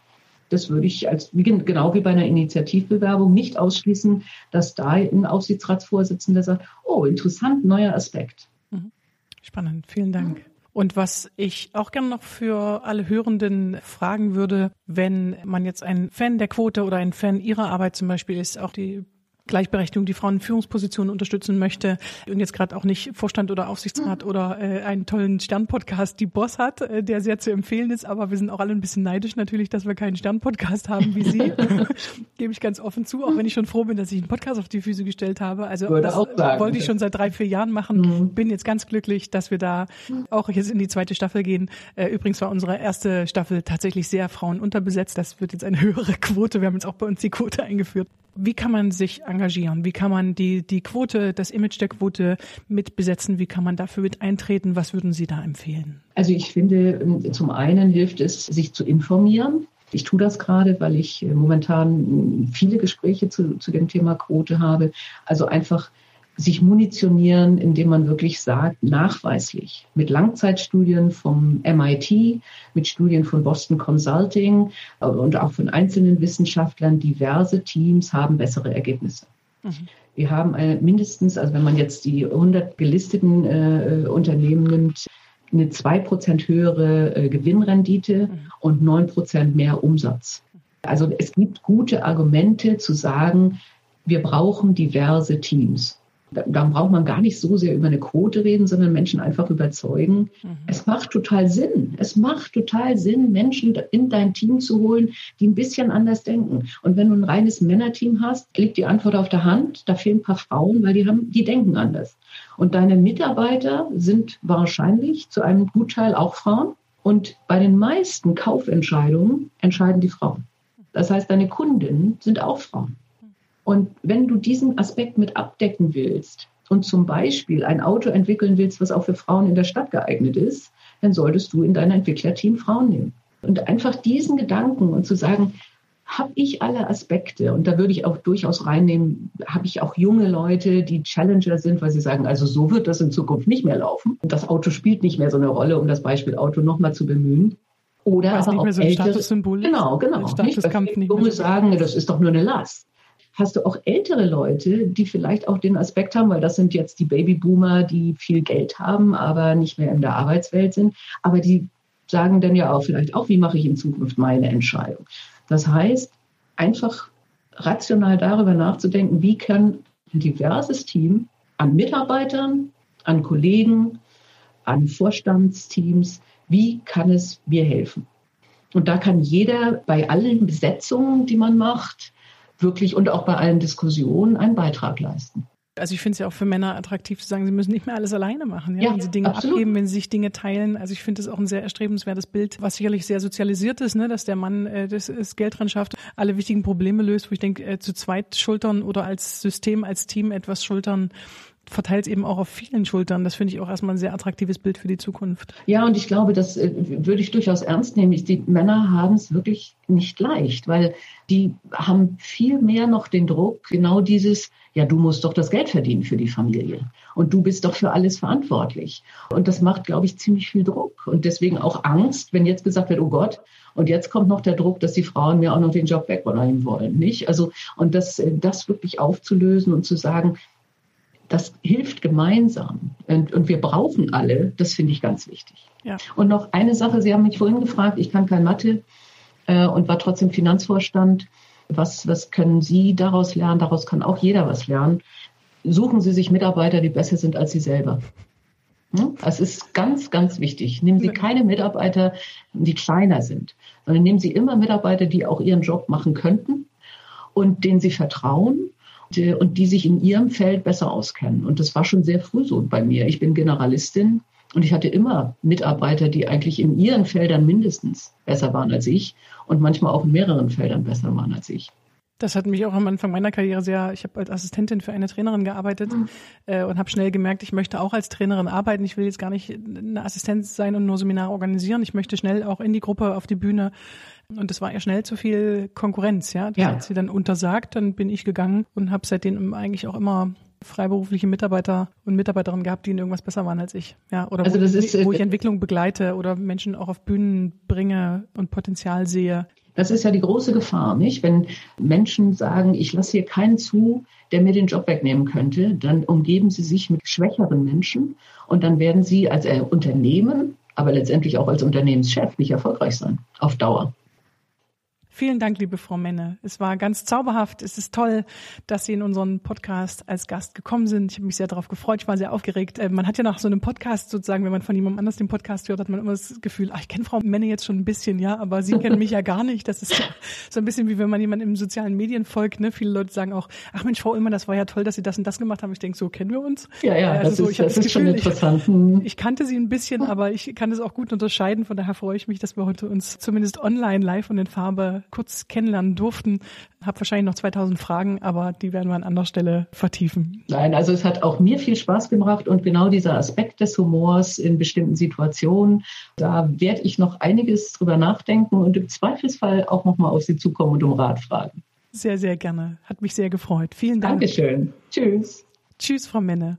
Das würde ich als, genau wie bei einer Initiativbewerbung nicht ausschließen, dass da ein Aufsichtsratsvorsitzender sagt, oh, interessant, neuer Aspekt. Mhm. Spannend, vielen Dank. Und was ich auch gerne noch für alle Hörenden fragen würde, wenn man jetzt ein Fan der Quote oder ein Fan Ihrer Arbeit zum Beispiel ist, auch die Gleichberechtigung, die Frauen in Führungspositionen unterstützen möchte und jetzt gerade auch nicht Vorstand oder Aufsichtsrat mhm. oder äh, einen tollen Sternpodcast, die Boss hat, äh, der sehr zu empfehlen ist, aber wir sind auch alle ein bisschen neidisch natürlich, dass wir keinen Sternpodcast haben wie Sie. <laughs> Gebe ich ganz offen zu, auch wenn ich schon froh bin, dass ich einen Podcast auf die Füße gestellt habe. Also Würde das wollte ich schon seit drei, vier Jahren machen. Mhm. Bin jetzt ganz glücklich, dass wir da auch jetzt in die zweite Staffel gehen. Äh, übrigens war unsere erste Staffel tatsächlich sehr frauenunterbesetzt. Das wird jetzt eine höhere Quote. Wir haben jetzt auch bei uns die Quote eingeführt. Wie kann man sich engagieren? Wie kann man die, die Quote, das Image der Quote mit besetzen? Wie kann man dafür mit eintreten? Was würden Sie da empfehlen? Also ich finde, ähm, zum einen hilft es, sich zu informieren. Ich tue das gerade, weil ich äh, momentan viele Gespräche zu, zu dem Thema Quote habe. Also einfach sich munitionieren, indem man wirklich sagt, nachweislich, mit Langzeitstudien vom MIT, mit Studien von Boston Consulting äh, und auch von einzelnen Wissenschaftlern, diverse Teams haben bessere Ergebnisse. Mhm. Wir haben eine, mindestens, also wenn man jetzt die 100 gelisteten äh, Unternehmen nimmt, eine 2% höhere äh, Gewinnrendite mhm. und 9% mehr Umsatz. Also es gibt gute Argumente zu sagen, wir brauchen diverse Teams da braucht man gar nicht so sehr über eine Quote reden, sondern Menschen einfach überzeugen. Mhm. Es macht total Sinn. Es macht total Sinn, Menschen in dein Team zu holen, die ein bisschen anders denken. Und wenn du ein reines Männerteam hast, liegt die Antwort auf der Hand. Da fehlen ein paar Frauen, weil die haben, die denken anders. Und deine Mitarbeiter sind wahrscheinlich zu einem Gutteil auch Frauen. Und bei den meisten Kaufentscheidungen entscheiden die Frauen. Das heißt, deine Kundinnen sind auch Frauen. Und wenn du diesen Aspekt mit abdecken willst und zum Beispiel ein Auto entwickeln willst, was auch für Frauen in der Stadt geeignet ist, dann solltest du in dein Entwicklerteam Frauen nehmen. Und einfach diesen Gedanken und zu sagen, habe ich alle Aspekte und da würde ich auch durchaus reinnehmen, habe ich auch junge Leute, die Challenger sind, weil sie sagen, also so wird das in Zukunft nicht mehr laufen. Und das Auto spielt nicht mehr so eine Rolle, um das Beispiel Auto nochmal zu bemühen. Oder aber auch so ältere, genau, genau. Statuskampf nicht, Junge sagen, das ist doch nur eine Last hast du auch ältere Leute, die vielleicht auch den Aspekt haben, weil das sind jetzt die Babyboomer, die viel Geld haben, aber nicht mehr in der Arbeitswelt sind. Aber die sagen dann ja auch vielleicht auch, wie mache ich in Zukunft meine Entscheidung. Das heißt, einfach rational darüber nachzudenken, wie kann ein diverses Team an Mitarbeitern, an Kollegen, an Vorstandsteams, wie kann es mir helfen? Und da kann jeder bei allen Besetzungen, die man macht, wirklich und auch bei allen Diskussionen einen Beitrag leisten. Also ich finde es ja auch für Männer attraktiv zu sagen, sie müssen nicht mehr alles alleine machen, ja? ja wenn sie Dinge absolut. abgeben, wenn sie sich Dinge teilen. Also ich finde es auch ein sehr erstrebenswertes Bild, was sicherlich sehr sozialisiert ist, ne? dass der Mann äh, das, das Geld dran schafft, alle wichtigen Probleme löst, wo ich denke, äh, zu zweit schultern oder als System, als Team etwas schultern, verteilt eben auch auf vielen Schultern. Das finde ich auch erstmal ein sehr attraktives Bild für die Zukunft. Ja, und ich glaube, das äh, würde ich durchaus ernst nehmen. Die Männer haben es wirklich nicht leicht, weil die haben viel mehr noch den Druck, genau dieses, ja, du musst doch das Geld verdienen für die Familie und du bist doch für alles verantwortlich. Und das macht, glaube ich, ziemlich viel Druck und deswegen auch Angst, wenn jetzt gesagt wird, oh Gott, und jetzt kommt noch der Druck, dass die Frauen mir auch noch den Job wegnehmen wollen, nicht? Also, und das, äh, das wirklich aufzulösen und zu sagen, das hilft gemeinsam. Und, und wir brauchen alle, das finde ich ganz wichtig. Ja. Und noch eine Sache, Sie haben mich vorhin gefragt, ich kann kein Mathe äh, und war trotzdem Finanzvorstand. Was, was können Sie daraus lernen? Daraus kann auch jeder was lernen. Suchen Sie sich Mitarbeiter, die besser sind als Sie selber. Hm? Das ist ganz, ganz wichtig. Nehmen Sie keine Mitarbeiter, die kleiner sind, sondern nehmen Sie immer Mitarbeiter, die auch ihren Job machen könnten und denen Sie vertrauen und die sich in ihrem Feld besser auskennen. Und das war schon sehr früh so bei mir. Ich bin Generalistin und ich hatte immer Mitarbeiter, die eigentlich in ihren Feldern mindestens besser waren als ich und manchmal auch in mehreren Feldern besser waren als ich. Das hat mich auch am Anfang meiner Karriere sehr, ich habe als Assistentin für eine Trainerin gearbeitet mhm. äh, und habe schnell gemerkt, ich möchte auch als Trainerin arbeiten. Ich will jetzt gar nicht eine Assistenz sein und nur Seminare organisieren. Ich möchte schnell auch in die Gruppe auf die Bühne und das war ja schnell zu viel Konkurrenz, ja. Das ja. hat sie dann untersagt, dann bin ich gegangen und habe seitdem eigentlich auch immer freiberufliche Mitarbeiter und Mitarbeiterinnen gehabt, die in irgendwas besser waren als ich. Ja, oder also wo, ist, wo ich Entwicklung begleite oder Menschen auch auf Bühnen bringe und Potenzial sehe. Das ist ja die große Gefahr, nicht? Wenn Menschen sagen, ich lasse hier keinen zu, der mir den Job wegnehmen könnte, dann umgeben sie sich mit schwächeren Menschen und dann werden sie als Unternehmen, aber letztendlich auch als Unternehmenschef nicht erfolgreich sein, auf Dauer. Vielen Dank, liebe Frau Menne. Es war ganz zauberhaft. Es ist toll, dass Sie in unseren Podcast als Gast gekommen sind. Ich habe mich sehr darauf gefreut. Ich war sehr aufgeregt. Äh, man hat ja nach so einem Podcast sozusagen, wenn man von jemandem anders den Podcast hört, hat man immer das Gefühl, ach, ich kenne Frau Menne jetzt schon ein bisschen, ja, aber Sie kennen mich ja gar nicht. Das ist so ein bisschen wie wenn man jemandem im sozialen Medien folgt. Ne? Viele Leute sagen auch, ach Mensch, Frau Ullmann, das war ja toll, dass Sie das und das gemacht haben. Ich denke, so kennen wir uns. Ja, ja, also das so, ist, ich das, das ist Gefühl, schon interessant. Ich, ich kannte Sie ein bisschen, aber ich kann es auch gut unterscheiden. Von daher freue ich mich, dass wir heute uns zumindest online live und in Farbe kurz kennenlernen durften. Habe wahrscheinlich noch 2000 Fragen, aber die werden wir an anderer Stelle vertiefen. Nein, also es hat auch mir viel Spaß gemacht und genau dieser Aspekt des Humors in bestimmten Situationen, da werde ich noch einiges drüber nachdenken und im Zweifelsfall auch nochmal auf Sie zukommen und um Rat fragen. Sehr, sehr gerne. Hat mich sehr gefreut. Vielen Dank. Dankeschön. Tschüss. Tschüss, Frau Menne.